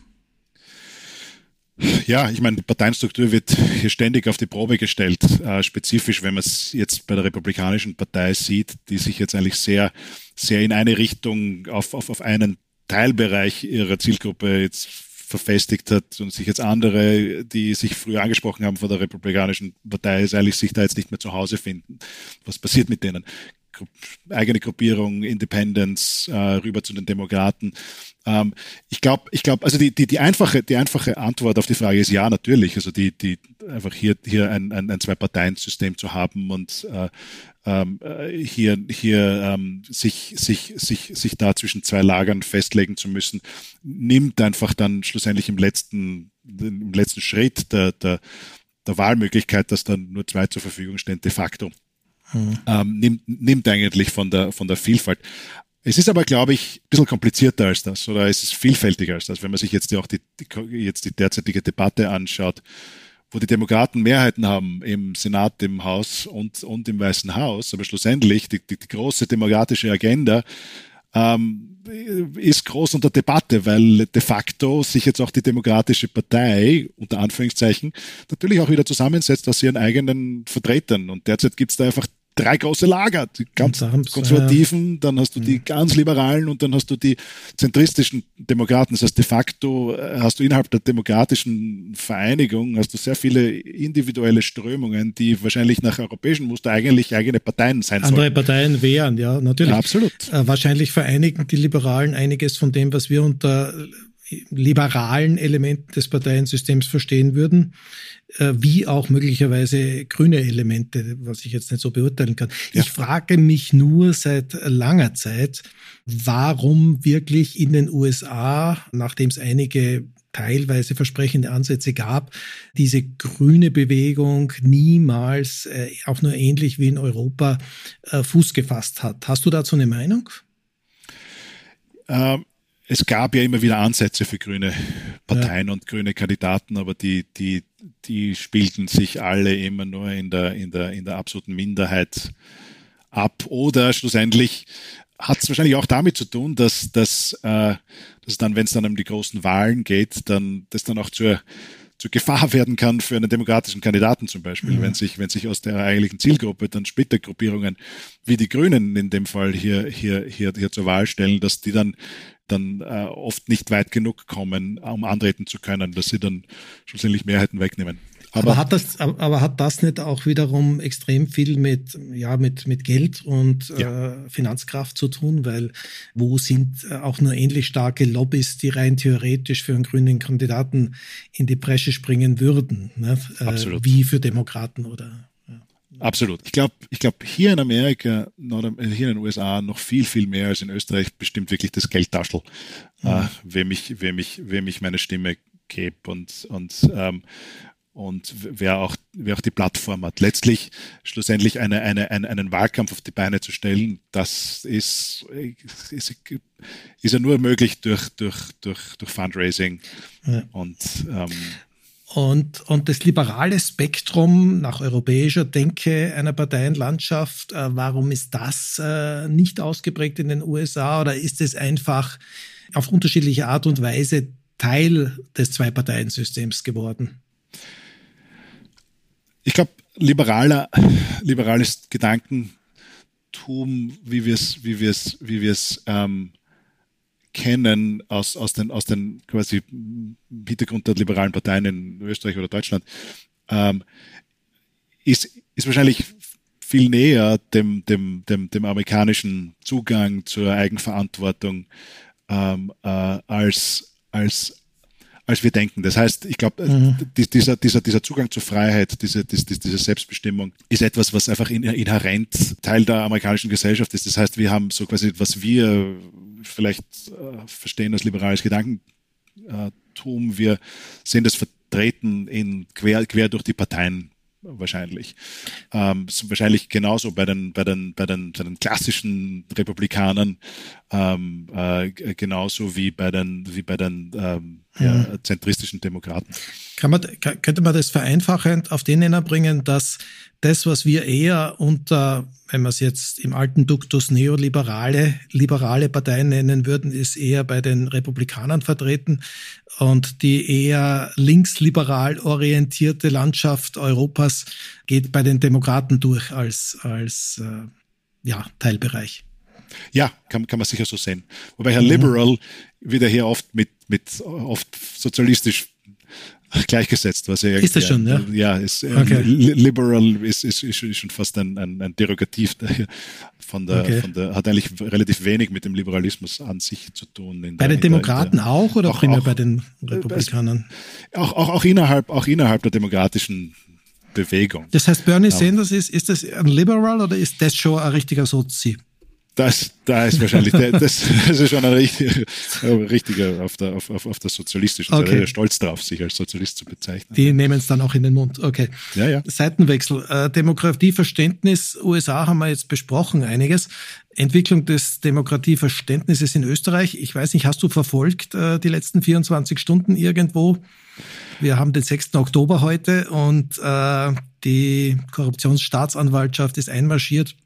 Ja, ich meine, die Parteienstruktur wird hier ständig auf die Probe gestellt. Äh, spezifisch, wenn man es jetzt bei der Republikanischen Partei sieht, die sich jetzt eigentlich sehr, sehr in eine Richtung auf, auf, auf einen Teilbereich ihrer Zielgruppe jetzt verfestigt hat und sich jetzt andere, die sich früher angesprochen haben von der Republikanischen Partei, eigentlich sich da jetzt nicht mehr zu Hause finden. Was passiert mit denen? eigene Gruppierung, Independence, äh, rüber zu den Demokraten. Ähm, ich glaube, ich glaube, also die, die, die einfache, die einfache Antwort auf die Frage ist ja, natürlich. Also die, die einfach hier, hier ein, ein, ein Zwei-Parteien-System zu haben und äh, ähm, äh, hier, hier ähm, sich, sich, sich, sich da zwischen zwei Lagern festlegen zu müssen, nimmt einfach dann schlussendlich im letzten, im letzten Schritt der, der, der Wahlmöglichkeit, dass dann nur zwei zur Verfügung stehen, de facto mhm. ähm, nimmt, nimmt eigentlich von der, von der Vielfalt. Es ist aber, glaube ich, ein bisschen komplizierter als das oder es ist vielfältiger als das. Wenn man sich jetzt auch die, die, jetzt die derzeitige Debatte anschaut, wo die Demokraten Mehrheiten haben im Senat, im Haus und, und im Weißen Haus, aber schlussendlich die, die, die große demokratische Agenda ähm, ist groß unter Debatte, weil de facto sich jetzt auch die Demokratische Partei unter Anführungszeichen natürlich auch wieder zusammensetzt aus ihren eigenen Vertretern. Und derzeit gibt es da einfach drei große Lager. Die ganz konservativen, dann hast du die ganz liberalen und dann hast du die zentristischen Demokraten. Das heißt, de facto äh, hast du innerhalb der demokratischen Vereinigung hast du sehr viele individuelle Strömungen, die wahrscheinlich nach europäischem Muster eigentlich eigene Parteien sein sollen. Andere Parteien wären, ja, natürlich. Ja, absolut. Äh, wahrscheinlich vereinigen die Liberalen einiges von dem, was wir unter liberalen Elementen des Parteiensystems verstehen würden, äh, wie auch möglicherweise grüne Elemente, was ich jetzt nicht so beurteilen kann. Ja. Ich frage mich nur seit langer Zeit, warum wirklich in den USA, nachdem es einige teilweise versprechende Ansätze gab, diese grüne Bewegung niemals, äh, auch nur ähnlich wie in Europa, äh, Fuß gefasst hat. Hast du dazu eine Meinung? Ähm, es gab ja immer wieder Ansätze für grüne Parteien ja. und grüne Kandidaten, aber die, die, die spielten sich alle immer nur in der, in der, in der absoluten Minderheit ab. Oder schlussendlich hat es wahrscheinlich auch damit zu tun, dass, dass, äh, dass dann, wenn es dann um die großen Wahlen geht, dann das dann auch zur, zur Gefahr werden kann für einen demokratischen Kandidaten zum Beispiel, mhm. wenn sich, wenn sich aus der eigentlichen Zielgruppe dann Splittergruppierungen wie die Grünen in dem Fall hier, hier, hier, hier zur Wahl stellen, dass die dann dann äh, oft nicht weit genug kommen, um antreten zu können, dass sie dann schlussendlich Mehrheiten wegnehmen. Aber, aber, hat das, aber hat das nicht auch wiederum extrem viel mit, ja, mit, mit Geld und ja. äh, Finanzkraft zu tun? Weil wo sind äh, auch nur ähnlich starke Lobbys, die rein theoretisch für einen grünen Kandidaten in die Bresche springen würden? Ne? Äh, Absolut. Wie für Demokraten oder Absolut. Ich glaube, ich glaube, hier in Amerika, hier in den USA noch viel, viel mehr als in Österreich bestimmt wirklich das Geldtaschel, mhm. äh, wem ich, wem ich, wem ich meine Stimme gebe und, und, ähm, und wer auch, wer auch die Plattform hat. Letztlich schlussendlich eine, eine, eine, einen Wahlkampf auf die Beine zu stellen, das ist, ist, ist ja nur möglich durch, durch, durch, durch Fundraising ja. und ähm, und, und das liberale Spektrum nach europäischer Denke einer Parteienlandschaft, äh, warum ist das äh, nicht ausgeprägt in den USA oder ist es einfach auf unterschiedliche Art und Weise Teil des Zwei-Parteien-Systems geworden? Ich glaube, liberaler, liberales Gedankentum, wie wir es, wie wie ähm, kennen aus, aus den, aus den quasi Hintergrund der liberalen Parteien in Österreich oder Deutschland, ähm, ist, ist wahrscheinlich viel näher dem, dem, dem, dem amerikanischen Zugang zur Eigenverantwortung ähm, äh, als, als, als wir denken. Das heißt, ich glaube, mhm. dieser, dieser, dieser Zugang zur Freiheit, diese, diese, diese Selbstbestimmung ist etwas, was einfach inhärent Teil der amerikanischen Gesellschaft ist. Das heißt, wir haben so quasi, was wir vielleicht äh, verstehen als liberales Gedankentum. Wir sehen das vertreten in quer, quer durch die Parteien wahrscheinlich. Ähm, wahrscheinlich genauso bei den, bei den, bei den, bei den klassischen Republikanern, ähm, äh, genauso wie bei den, wie bei den ähm, ja, mhm. zentristischen Demokraten. Kann man, könnte man das vereinfachend auf den Nenner bringen, dass das, was wir eher unter, wenn wir es jetzt im alten Duktus neoliberale, liberale Parteien nennen würden, ist eher bei den Republikanern vertreten und die eher linksliberal orientierte Landschaft Europas geht bei den Demokraten durch als, als äh, ja, Teilbereich. Ja, kann, kann man sicher so sehen. Wobei Herr mhm. Liberal wieder hier oft mit, mit oft sozialistisch gleichgesetzt, was er ist das schon, ja? Ja, ist, ähm, okay. liberal ist, ist, ist, schon fast ein, ein, ein Derogativ von der, okay. von der, hat eigentlich relativ wenig mit dem Liberalismus an sich zu tun. bei der, den Demokraten der, auch oder auch, auch, bei den Republikanern? Auch, auch, auch innerhalb, auch innerhalb der demokratischen Bewegung. Das heißt, Bernie Sanders ist, ist das ein Liberal oder ist das schon ein richtiger Sozi? Das, da ist wahrscheinlich, der, das, das ist schon ein richtiger, richtiger auf der, auf, auf, auf der sozialistischen okay. Seite, stolz darauf, sich als Sozialist zu bezeichnen. Die nehmen es dann auch in den Mund. Okay. Ja, ja. Seitenwechsel. Äh, Demokratieverständnis, USA haben wir jetzt besprochen, einiges. Entwicklung des Demokratieverständnisses in Österreich. Ich weiß nicht, hast du verfolgt äh, die letzten 24 Stunden irgendwo? Wir haben den 6. Oktober heute und äh, die Korruptionsstaatsanwaltschaft ist einmarschiert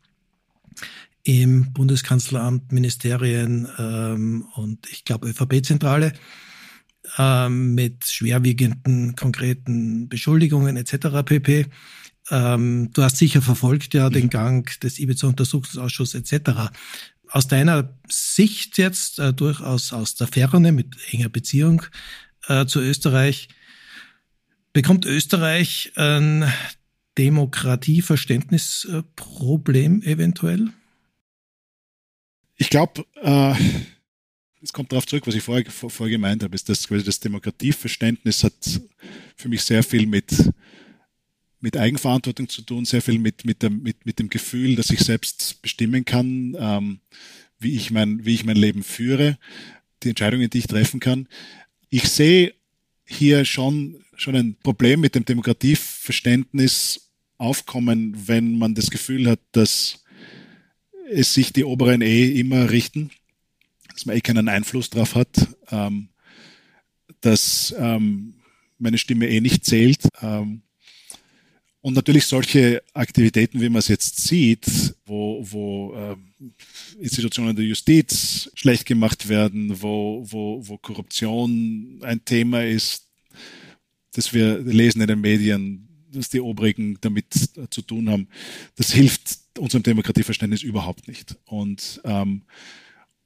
im Bundeskanzleramt, Ministerien ähm, und ich glaube ÖVP-Zentrale ähm, mit schwerwiegenden konkreten Beschuldigungen etc. pp. Ähm, du hast sicher verfolgt ja den Gang des Ibiza-Untersuchungsausschusses etc. Aus deiner Sicht jetzt äh, durchaus aus der Ferne mit enger Beziehung äh, zu Österreich, bekommt Österreich ein Demokratieverständnisproblem eventuell? Ich glaube, äh, es kommt darauf zurück, was ich vorher, vorher gemeint habe, ist, dass quasi das Demokratieverständnis hat für mich sehr viel mit, mit Eigenverantwortung zu tun, sehr viel mit, mit, dem, mit, mit dem Gefühl, dass ich selbst bestimmen kann, ähm, wie, ich mein, wie ich mein Leben führe, die Entscheidungen, die ich treffen kann. Ich sehe hier schon, schon ein Problem mit dem Demokratieverständnis aufkommen, wenn man das Gefühl hat, dass es sich die oberen eh immer richten, dass man eh keinen Einfluss drauf hat, ähm, dass ähm, meine Stimme eh nicht zählt. Ähm, und natürlich solche Aktivitäten, wie man es jetzt sieht, wo, wo äh, Institutionen der Justiz schlecht gemacht werden, wo, wo, wo Korruption ein Thema ist, das wir lesen in den Medien, dass die Obrigen damit zu tun haben, das hilft unserem Demokratieverständnis überhaupt nicht. Und, ähm,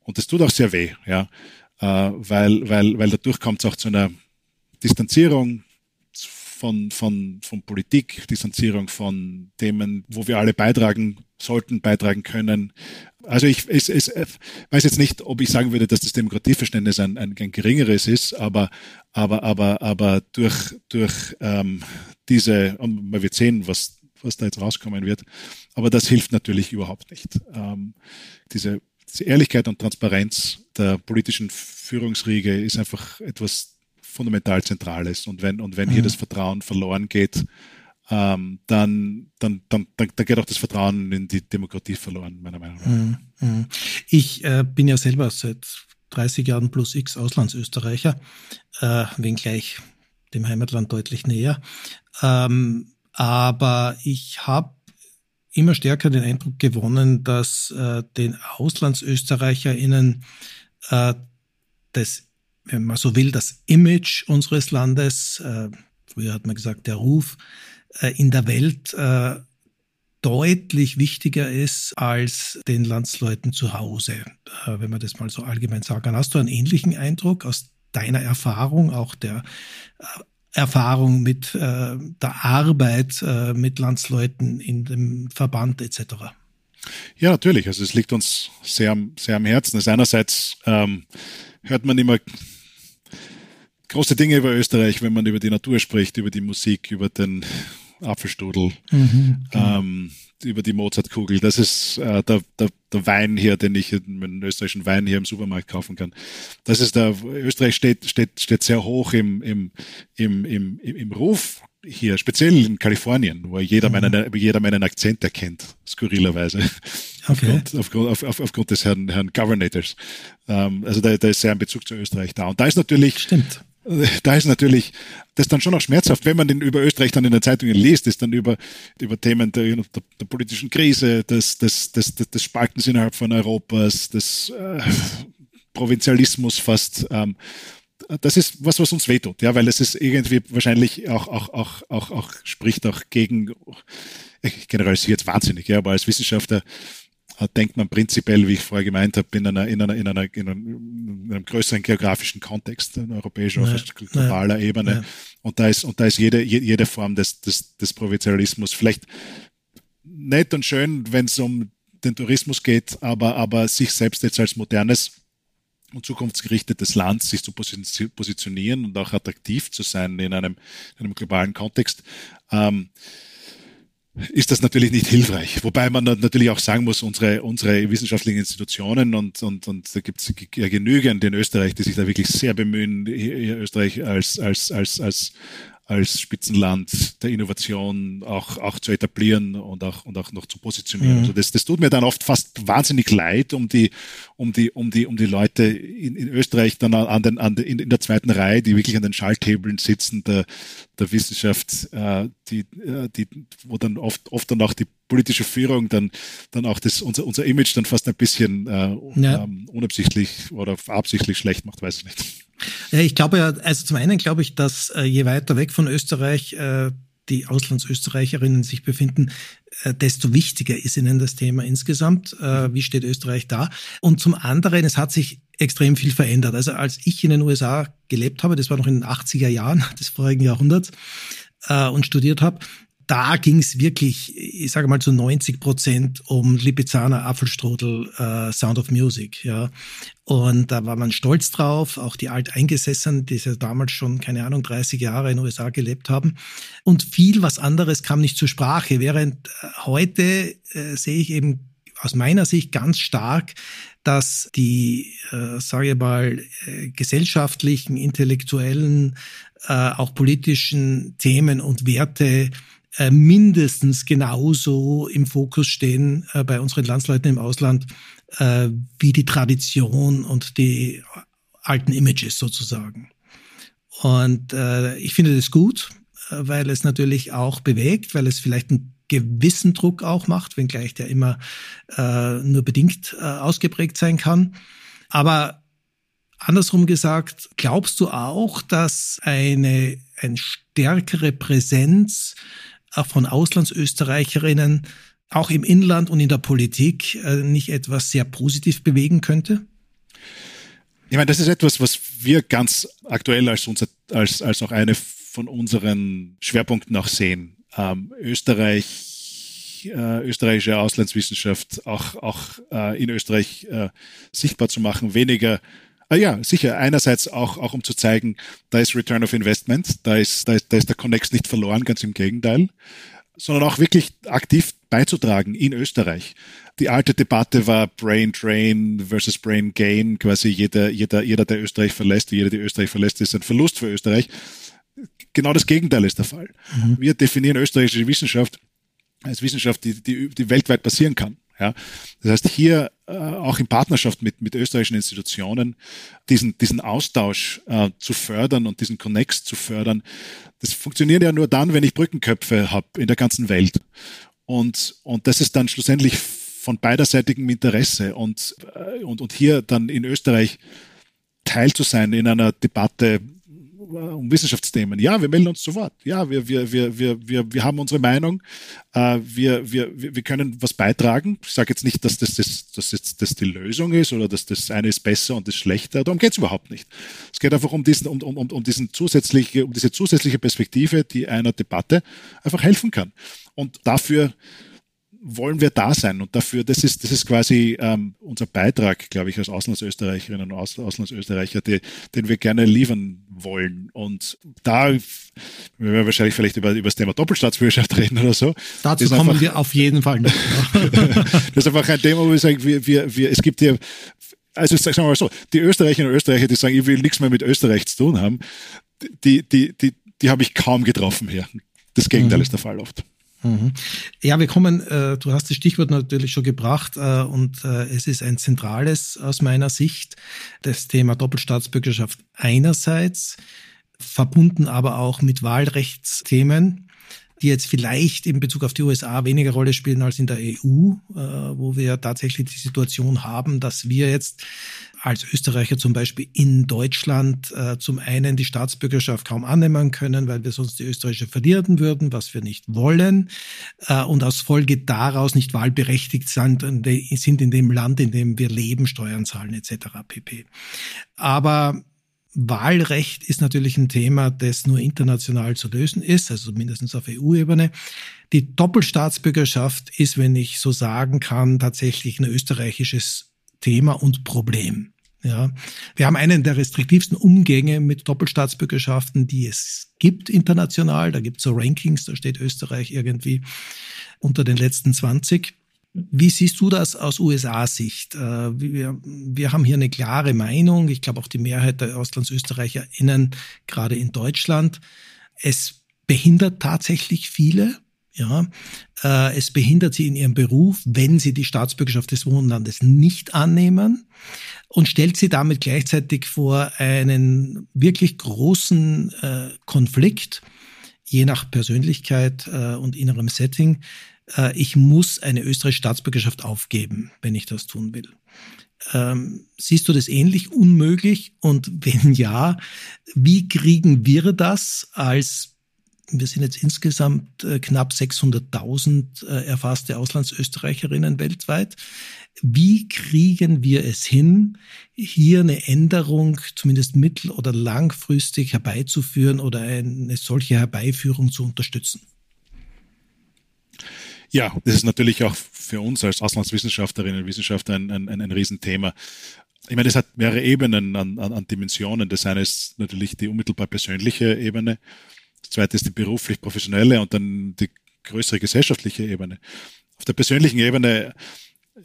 und das tut auch sehr weh, ja, äh, weil, weil, weil dadurch kommt es auch zu einer Distanzierung von, von, von Politik, Distanzierung von Themen, wo wir alle beitragen sollten, beitragen können. Also ich, ich, ich weiß jetzt nicht, ob ich sagen würde, dass das Demokratieverständnis ein, ein, ein geringeres ist, aber, aber, aber, aber durch, durch ähm, diese, und man wird sehen, was, was da jetzt rauskommen wird, aber das hilft natürlich überhaupt nicht. Ähm, diese, diese Ehrlichkeit und Transparenz der politischen Führungsriege ist einfach etwas fundamental Zentrales. Und wenn, und wenn mhm. hier das Vertrauen verloren geht, ähm, dann, dann, dann, dann, dann geht auch das Vertrauen in die Demokratie verloren, meiner Meinung nach. Mhm. mhm. Ich äh, bin ja selber seit 30 Jahren plus X Auslandsösterreicher, äh, wenngleich dem Heimatland deutlich näher. Ähm, aber ich habe immer stärker den Eindruck gewonnen, dass äh, den AuslandsösterreicherInnen äh, das wenn man so will, das Image unseres Landes, äh, früher hat man gesagt, der Ruf äh, in der Welt äh, deutlich wichtiger ist als den Landsleuten zu Hause, äh, wenn man das mal so allgemein sagen kann. Hast du einen ähnlichen Eindruck aus deiner Erfahrung, auch der äh, Erfahrung mit äh, der Arbeit mit Landsleuten in dem Verband etc.? Ja, natürlich. Also es liegt uns sehr, sehr am Herzen. Das einerseits ähm, hört man immer große Dinge über Österreich, wenn man über die Natur spricht, über die Musik, über den Apfelstrudel, mhm, genau. ähm, über die Mozartkugel. Das ist äh, der, der, der Wein hier, den ich, einen österreichischen Wein hier im Supermarkt kaufen kann. Das ist der, Österreich steht, steht, steht sehr hoch im, im, im, im, im Ruf hier, speziell in Kalifornien, wo jeder, mhm. meinen, jeder meinen Akzent erkennt, skurrilerweise. Okay. Aufgrund, aufgrund, auf, auf, aufgrund des Herrn, Herrn Governators. Ähm, also da, da ist sehr ein Bezug zu Österreich da. Und da ist natürlich, Stimmt da ist natürlich das dann schon auch schmerzhaft, wenn man den über Österreich dann in den Zeitungen liest, ist dann über, über Themen der, der, der politischen Krise, des, des, des, des Spaltens innerhalb von Europas, des äh, Provinzialismus fast. Ähm, das ist was, was uns wehtut, ja, weil es ist irgendwie wahrscheinlich auch, auch, auch, auch, auch spricht auch gegen, jetzt wahnsinnig, ja, aber als Wissenschaftler denkt man prinzipiell, wie ich vorher gemeint habe, in einer, in einer, in einer, in einem, in einem größeren geografischen Kontext, in europäischer, ja, globaler ja, Ebene. Ja. Und da ist, und da ist jede, jede Form des, des, des Provinzialismus vielleicht nett und schön, wenn es um den Tourismus geht, aber, aber sich selbst jetzt als modernes und zukunftsgerichtetes Land sich zu positionieren und auch attraktiv zu sein in einem, in einem globalen Kontext. Ähm, ist das natürlich nicht hilfreich. Wobei man natürlich auch sagen muss, unsere, unsere wissenschaftlichen Institutionen und, und, und da gibt es genügend in Österreich, die sich da wirklich sehr bemühen, hier Österreich als, als, als, als, als Spitzenland der Innovation auch, auch zu etablieren und auch, und auch noch zu positionieren. Mhm. Also das, das tut mir dann oft fast wahnsinnig leid um die, um die, um die, um die Leute in, in Österreich dann an den, an den, in, der zweiten Reihe, die wirklich an den Schalthebeln sitzen der, der Wissenschaft, äh, die, äh, die, wo dann oft, oft dann auch die politische Führung dann, dann auch das, unser, unser Image dann fast ein bisschen äh, ja. ähm, unabsichtlich oder absichtlich schlecht macht, weiß ich nicht. Ja, ich glaube ja, also zum einen glaube ich, dass äh, je weiter weg von Österreich äh, die Auslandsösterreicherinnen sich befinden, äh, desto wichtiger ist ihnen das Thema insgesamt. Äh, wie steht Österreich da? Und zum anderen, es hat sich extrem viel verändert. Also als ich in den USA gelebt habe, das war noch in den 80er Jahren des vorigen Jahrhunderts, äh, und studiert habe, da ging es wirklich, ich sage mal zu 90 Prozent um Lipizzaner Apfelstrudel äh, Sound of Music, ja. Und da war man stolz drauf, auch die Alteingesessenen, die ja damals schon, keine Ahnung, 30 Jahre in den USA gelebt haben. Und viel was anderes kam nicht zur Sprache, während äh, heute äh, sehe ich eben aus meiner Sicht ganz stark, dass die, äh, sage ich mal, äh, gesellschaftlichen, intellektuellen, äh, auch politischen Themen und Werte äh, mindestens genauso im Fokus stehen äh, bei unseren Landsleuten im Ausland äh, wie die Tradition und die alten Images sozusagen. Und äh, ich finde das gut, äh, weil es natürlich auch bewegt, weil es vielleicht einen gewissen Druck auch macht, wenngleich der immer nur bedingt ausgeprägt sein kann. Aber andersrum gesagt, glaubst du auch, dass eine eine stärkere Präsenz äh, von Auslandsösterreicherinnen auch im Inland und in der Politik äh, nicht etwas sehr positiv bewegen könnte? Ich meine, das ist etwas, was wir ganz aktuell als, unser, als, als auch eine von unseren Schwerpunkten auch sehen. Ähm, Österreich, äh, österreichische Auslandswissenschaft auch, auch äh, in Österreich äh, sichtbar zu machen, weniger Ah ja, sicher. Einerseits auch, auch um zu zeigen, da ist Return of Investment, da ist, da ist, da ist der Connex nicht verloren, ganz im Gegenteil, sondern auch wirklich aktiv beizutragen in Österreich. Die alte Debatte war Brain Drain versus Brain Gain, quasi jeder, jeder, jeder, der Österreich verlässt, jeder, der Österreich verlässt, ist ein Verlust für Österreich. Genau das Gegenteil ist der Fall. Mhm. Wir definieren österreichische Wissenschaft als Wissenschaft, die, die, die weltweit passieren kann. Ja, das heißt, hier auch in Partnerschaft mit, mit österreichischen Institutionen diesen, diesen Austausch äh, zu fördern und diesen Connex zu fördern, das funktioniert ja nur dann, wenn ich Brückenköpfe habe in der ganzen Welt. Und, und das ist dann schlussendlich von beiderseitigem Interesse. Und, äh, und, und hier dann in Österreich Teil zu sein in einer Debatte, um Wissenschaftsthemen. Ja, wir melden uns sofort. Ja, wir, wir, wir, wir, wir, wir haben unsere Meinung. Äh, wir, wir, wir können was beitragen. Ich sage jetzt nicht, dass das, das, das jetzt das die Lösung ist oder dass das eine ist besser und das schlechter. Darum geht es überhaupt nicht. Es geht einfach um diesen, um, um, um diesen zusätzliche, um diese zusätzliche Perspektive, die einer Debatte einfach helfen kann. Und dafür wollen wir da sein und dafür, das ist, das ist quasi ähm, unser Beitrag, glaube ich, als Auslandsösterreicherinnen und Aus, Auslandsösterreicher, die, den wir gerne liefern wollen. Und da, wir werden wahrscheinlich vielleicht über, über das Thema Doppelstaatsbürgerschaft reden oder so. Dazu kommen einfach, wir auf jeden Fall noch. das ist einfach ein Thema, wo wir sagen, wir, wir, wir, es gibt hier, also sagen wir mal so, die Österreicherinnen und Österreicher, die sagen, ich will nichts mehr mit Österreich zu tun haben, die, die, die, die habe ich kaum getroffen hier. Das Gegenteil mhm. ist der Fall oft. Mhm. Ja, wir kommen, äh, du hast das Stichwort natürlich schon gebracht äh, und äh, es ist ein zentrales aus meiner Sicht, das Thema Doppelstaatsbürgerschaft einerseits, verbunden aber auch mit Wahlrechtsthemen die jetzt vielleicht in Bezug auf die USA weniger Rolle spielen als in der EU, äh, wo wir tatsächlich die Situation haben, dass wir jetzt als Österreicher zum Beispiel in Deutschland äh, zum einen die Staatsbürgerschaft kaum annehmen können, weil wir sonst die österreichische verlieren würden, was wir nicht wollen, äh, und aus Folge daraus nicht wahlberechtigt sind, sind in dem Land, in dem wir leben, Steuern zahlen etc. pp. Aber Wahlrecht ist natürlich ein Thema, das nur international zu lösen ist, also mindestens auf EU-Ebene. Die Doppelstaatsbürgerschaft ist, wenn ich so sagen kann, tatsächlich ein österreichisches Thema und Problem. Ja, wir haben einen der restriktivsten Umgänge mit Doppelstaatsbürgerschaften, die es gibt international. Da gibt es so Rankings, da steht Österreich irgendwie unter den letzten 20. Wie siehst du das aus USA-Sicht? Äh, wir, wir haben hier eine klare Meinung. Ich glaube auch die Mehrheit der AuslandsösterreicherInnen, gerade in Deutschland. Es behindert tatsächlich viele. Ja, äh, es behindert sie in ihrem Beruf, wenn sie die Staatsbürgerschaft des Wohnlandes nicht annehmen und stellt sie damit gleichzeitig vor einen wirklich großen äh, Konflikt, je nach Persönlichkeit und innerem Setting, äh, ich muss eine österreichische Staatsbürgerschaft aufgeben, wenn ich das tun will. Ähm, siehst du das ähnlich unmöglich? Und wenn ja, wie kriegen wir das als wir sind jetzt insgesamt äh, knapp 600.000 äh, erfasste Auslandsösterreicherinnen weltweit. Wie kriegen wir es hin, hier eine Änderung zumindest mittel- oder langfristig herbeizuführen oder eine solche Herbeiführung zu unterstützen? Ja, das ist natürlich auch für uns als Auslandswissenschaftlerinnen und Wissenschaftler ein, ein, ein Riesenthema. Ich meine, es hat mehrere Ebenen an, an, an Dimensionen. Das eine ist natürlich die unmittelbar persönliche Ebene. Das zweite ist die beruflich-professionelle und dann die größere gesellschaftliche Ebene. Auf der persönlichen Ebene,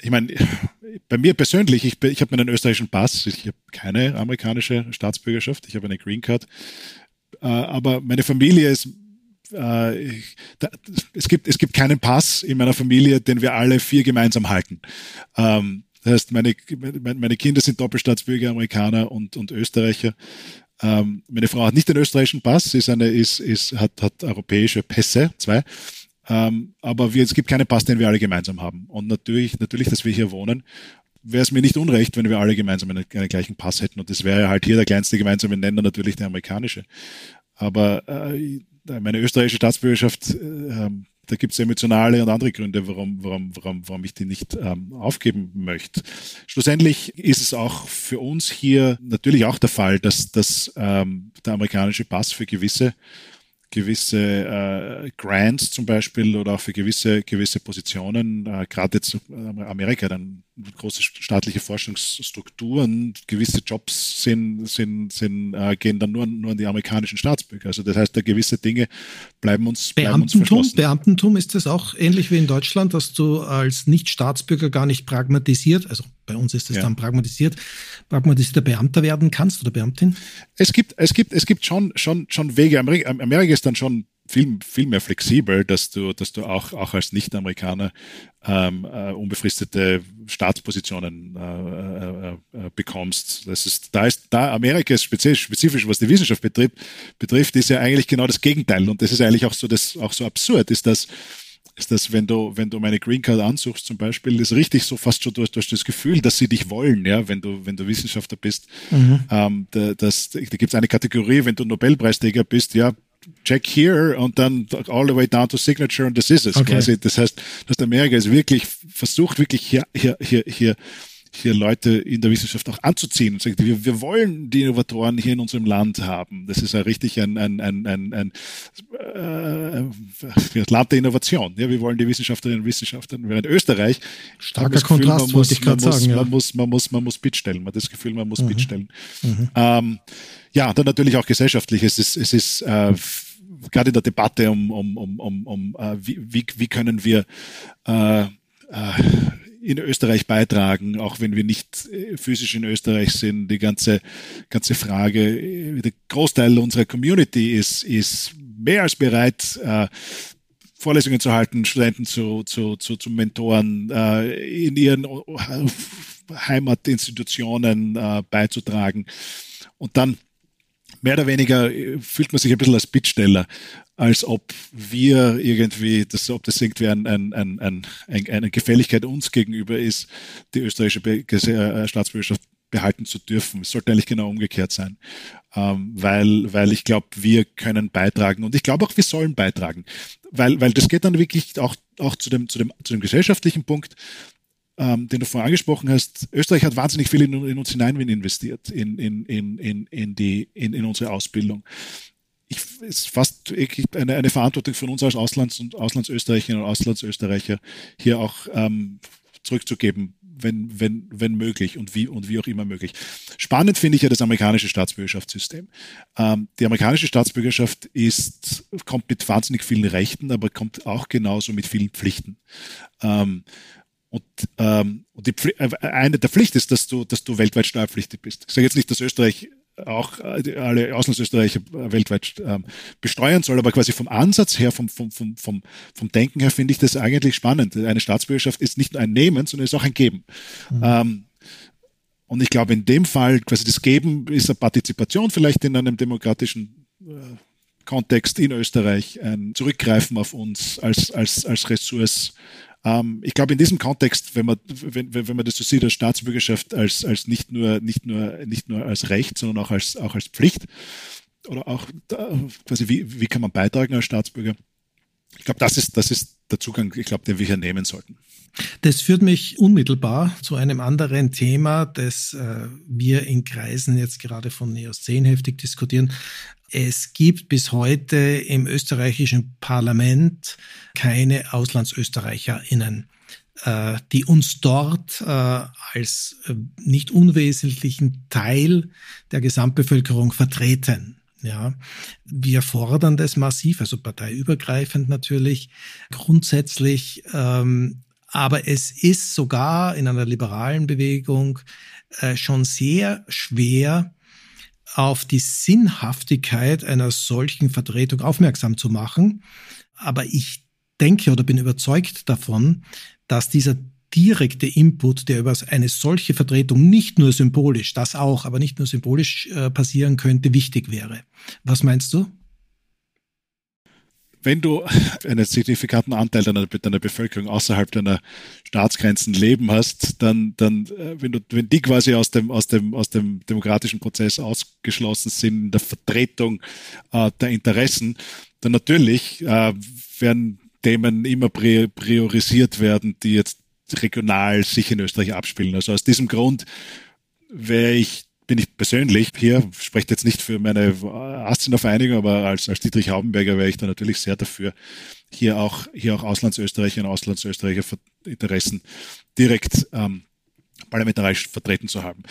ich meine, bei mir persönlich, ich, ich habe meinen österreichischen Pass, ich habe keine amerikanische Staatsbürgerschaft, ich habe eine Green Card, äh, aber meine Familie ist äh, da, es, gibt, es gibt keinen Pass in meiner Familie, den wir alle vier gemeinsam halten. Ähm, das heißt, meine, meine Kinder sind Doppelstaatsbürger, Amerikaner und, und Österreicher. Ähm, meine Frau hat nicht den österreichischen Pass, ist eine, ist, ist, hat, hat europäische Pässe, zwei. Ähm, aber wir, es gibt keinen Pass, den wir alle gemeinsam haben. Und natürlich, natürlich, dass wir hier wohnen, wäre es mir nicht unrecht, wenn wir alle gemeinsam einen, einen, gleichen Pass hätten. Und das wäre halt hier der kleinste gemeinsame Nenner natürlich der amerikanische. Aber äh, meine österreichische Staatsbürgerschaft, äh, da gibt es emotionale und andere Gründe, warum, warum, warum, warum ich die nicht ähm, aufgeben möchte. Schlussendlich ist es auch für uns hier natürlich auch der Fall, dass, dass ähm, der amerikanische Pass für gewisse gewisse äh, Grants zum Beispiel oder auch für gewisse, gewisse Positionen, äh, gerade jetzt äh, Amerika, dann große staatliche Forschungsstrukturen, gewisse Jobs sind, sind, sind, äh, gehen dann nur, nur an die amerikanischen Staatsbürger. Also das heißt, da gewisse Dinge bleiben uns, bleiben uns verschlossen. Beamtentum ist das auch ähnlich wie in Deutschland, dass du als Nicht-Staatsbürger gar nicht pragmatisiert, also bei uns ist es ja. dann pragmatisiert, pragmatisierter Beamter werden kannst oder Beamtin? Es gibt, es gibt, es gibt schon, schon, schon Wege. Amerika, Amerika ist dann schon viel, viel mehr flexibel, dass du, dass du auch, auch als Nicht-Amerikaner ähm, äh, unbefristete Staatspositionen äh, äh, äh, bekommst. Das ist, da ist, da Amerika ist spezifisch, spezifisch, was die Wissenschaft betrifft, betrifft, ist ja eigentlich genau das Gegenteil. Und das ist eigentlich auch so, das, auch so absurd, ist das, ist das, wenn du, wenn du meine Green Card ansuchst zum Beispiel, ist richtig so fast schon, du hast, du hast das Gefühl, dass sie dich wollen, ja, wenn du, wenn du Wissenschaftler bist. Mhm. Ähm, da, das, da gibt es eine Kategorie, wenn du Nobelpreisträger bist, ja, check here und dann all the way down to signature und das ist es okay. quasi. Das heißt, dass Amerika ist wirklich versucht, wirklich hier, hier, hier, hier hier Leute in der Wissenschaft auch anzuziehen und sagt, wir, wir wollen die Innovatoren hier in unserem Land haben. Das ist ja richtig ein, ein, ein, ein, ein äh, Land der Innovation. Ja, wir wollen die Wissenschaftlerinnen und Wissenschaftler. Während Österreich starker Gefühl, Kontrast, wollte ich gerade sagen. Ja. Man muss, man muss, man muss bittstellen. Man hat das Gefühl, man muss mhm. bittstellen. Mhm. Ähm, ja, dann natürlich auch gesellschaftlich. Es ist, es ist äh, gerade in der Debatte um, um, um, um, um uh, wie, wie, wie können wir äh, äh, in Österreich beitragen, auch wenn wir nicht äh, physisch in Österreich sind. Die ganze, ganze Frage, äh, der Großteil unserer Community ist, ist mehr als bereit, äh, Vorlesungen zu halten, Studenten zu, zu, zu, zu Mentoren, in ihren Heimatinstitutionen äh, beizutragen. Und dann mehr oder weniger fühlt man sich ein bisschen als Bittsteller als ob wir irgendwie, das, ob das irgendwie ein, ein, ein, ein, eine Gefälligkeit uns gegenüber ist, die österreichische äh, Staatsbürgerschaft behalten zu dürfen. Es sollte eigentlich genau umgekehrt sein, ähm, weil, weil ich glaube, wir können beitragen und ich glaube auch, wir sollen beitragen, weil, weil das geht dann wirklich auch, auch zu, dem, zu, dem, zu dem gesellschaftlichen Punkt, ähm, den du vorhin angesprochen hast. Österreich hat wahnsinnig viel in, in uns hinein investiert, in, in, in, in, in, die, in, in unsere Ausbildung ich, ist fast eine, eine Verantwortung von uns als Auslands- und Auslandsösterreicherinnen und Auslandsösterreicher, hier auch ähm, zurückzugeben, wenn, wenn, wenn möglich und wie, und wie auch immer möglich. Spannend finde ich ja das amerikanische Staatsbürgerschaftssystem. Ähm, die amerikanische Staatsbürgerschaft ist, kommt mit wahnsinnig vielen Rechten, aber kommt auch genauso mit vielen Pflichten. Ähm, und, ähm, und die, äh, eine der Pflicht ist, dass du, dass du weltweit steuerpflichtig bist. Ich sage jetzt nicht, dass Österreich auch äh, alle Auslandsösterreicher weltweit ähm, besteuern soll, aber quasi vom Ansatz her, vom, vom, vom, vom, vom Denken her finde ich das eigentlich spannend. Eine Staatsbürgerschaft ist nicht nur ein Nehmen, sondern ist auch ein Geben. Mhm. Ähm, und ich glaube, in dem Fall, quasi das Geben ist eine Partizipation vielleicht in einem demokratischen äh, Kontext in Österreich, ein Zurückgreifen auf uns als, als, als Ressource, ähm, ich glaube, in diesem Kontext, wenn man, wenn, wenn man das so sieht, als Staatsbürgerschaft als, als nicht nur, nicht nur, nicht nur als Recht, sondern auch als, auch als Pflicht, oder auch quasi, wie, wie kann man beitragen als Staatsbürger? Ich glaube, das ist, das ist der Zugang, ich glaube, den wir hier nehmen sollten. Das führt mich unmittelbar zu einem anderen Thema, das äh, wir in Kreisen jetzt gerade von Neos 10 heftig diskutieren. Es gibt bis heute im österreichischen Parlament keine AuslandsösterreicherInnen, äh, die uns dort äh, als äh, nicht unwesentlichen Teil der Gesamtbevölkerung vertreten. Ja, wir fordern das massiv, also parteiübergreifend natürlich, grundsätzlich. Ähm, aber es ist sogar in einer liberalen Bewegung äh, schon sehr schwer, auf die Sinnhaftigkeit einer solchen Vertretung aufmerksam zu machen. Aber ich denke oder bin überzeugt davon, dass dieser direkte Input, der über eine solche Vertretung nicht nur symbolisch, das auch, aber nicht nur symbolisch äh, passieren könnte, wichtig wäre. Was meinst du? wenn du einen signifikanten Anteil deiner, deiner Bevölkerung außerhalb deiner Staatsgrenzen leben hast, dann, dann, äh, wenn du, wenn die quasi aus dem, aus dem, aus dem demokratischen Prozess ausgeschlossen sind, in der Vertretung äh, der Interessen, dann natürlich äh, werden Themen immer priorisiert werden, die jetzt regional sich in Österreich abspielen. Also aus diesem Grund wäre ich bin ich persönlich hier, spreche jetzt nicht für meine Asziner Vereinigung, aber als, als Dietrich Haubenberger wäre ich da natürlich sehr dafür, hier auch, hier auch Auslandsösterreicher und Auslandsösterreicher Interessen direkt ähm, parlamentarisch vertreten zu haben.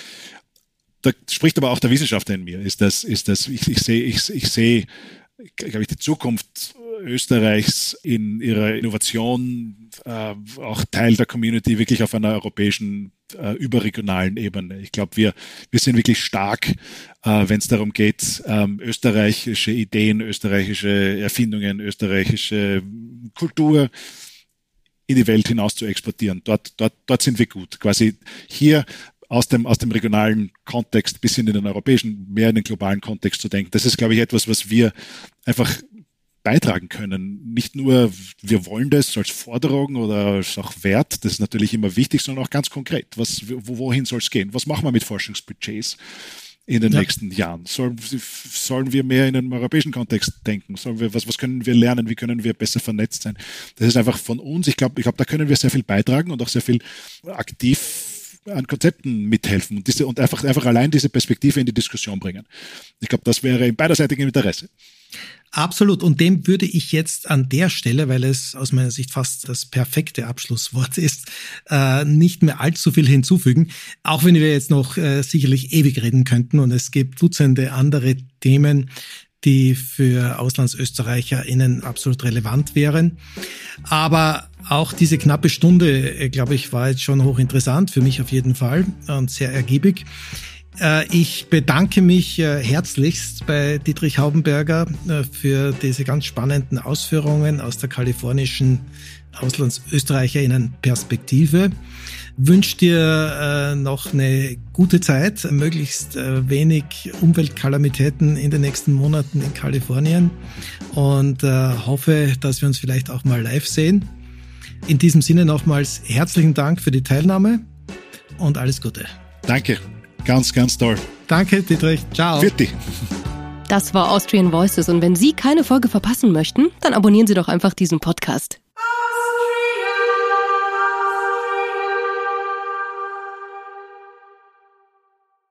Da spricht aber auch der Wissenschaftler in mir, ist das, ist das, ich, ich sehe, ich, ich sehe, glaube ich, die Zukunft Österreichs in ihrer Innovation äh, auch Teil der Community wirklich auf einer europäischen, äh, überregionalen Ebene. Ich glaube, wir, wir sind wirklich stark, äh, wenn es darum geht, ähm, österreichische Ideen, österreichische Erfindungen, österreichische Kultur in die Welt hinaus zu exportieren. Dort, dort, dort sind wir gut. Quasi hier aus dem, aus dem regionalen Kontext bis in den europäischen, mehr in den globalen Kontext zu denken. Das ist, glaube ich, etwas, was wir einfach beitragen können. Nicht nur, wir wollen das als Forderung oder als auch Wert, das ist natürlich immer wichtig, sondern auch ganz konkret. Was, wohin soll es gehen? Was machen wir mit Forschungsbudgets? in den ja. nächsten Jahren? Sollen, sollen wir mehr in einem europäischen Kontext denken? Sollen wir, was, was können wir lernen? Wie können wir besser vernetzt sein? Das ist einfach von uns. Ich glaube, ich glaube, da können wir sehr viel beitragen und auch sehr viel aktiv an Konzepten mithelfen und, diese, und einfach, einfach allein diese Perspektive in die Diskussion bringen. Ich glaube, das wäre in beiderseitigem Interesse. Absolut. Und dem würde ich jetzt an der Stelle, weil es aus meiner Sicht fast das perfekte Abschlusswort ist, äh, nicht mehr allzu viel hinzufügen. Auch wenn wir jetzt noch äh, sicherlich ewig reden könnten und es gibt Dutzende andere Themen, die für AuslandsösterreicherInnen absolut relevant wären. Aber auch diese knappe Stunde, äh, glaube ich, war jetzt schon hochinteressant, für mich auf jeden Fall und sehr ergiebig. Äh, ich bedanke mich äh, herzlichst bei Dietrich Haubenberger äh, für diese ganz spannenden Ausführungen aus der kalifornischen Auslandsösterreicherinnen-Perspektive. Wünsche dir noch eine gute Zeit, möglichst wenig Umweltkalamitäten in den nächsten Monaten in Kalifornien und hoffe, dass wir uns vielleicht auch mal live sehen. In diesem Sinne nochmals herzlichen Dank für die Teilnahme und alles Gute. Danke. Ganz, ganz toll. Danke, Dietrich. Ciao. Vierte. Das war Austrian Voices und wenn Sie keine Folge verpassen möchten, dann abonnieren Sie doch einfach diesen Podcast.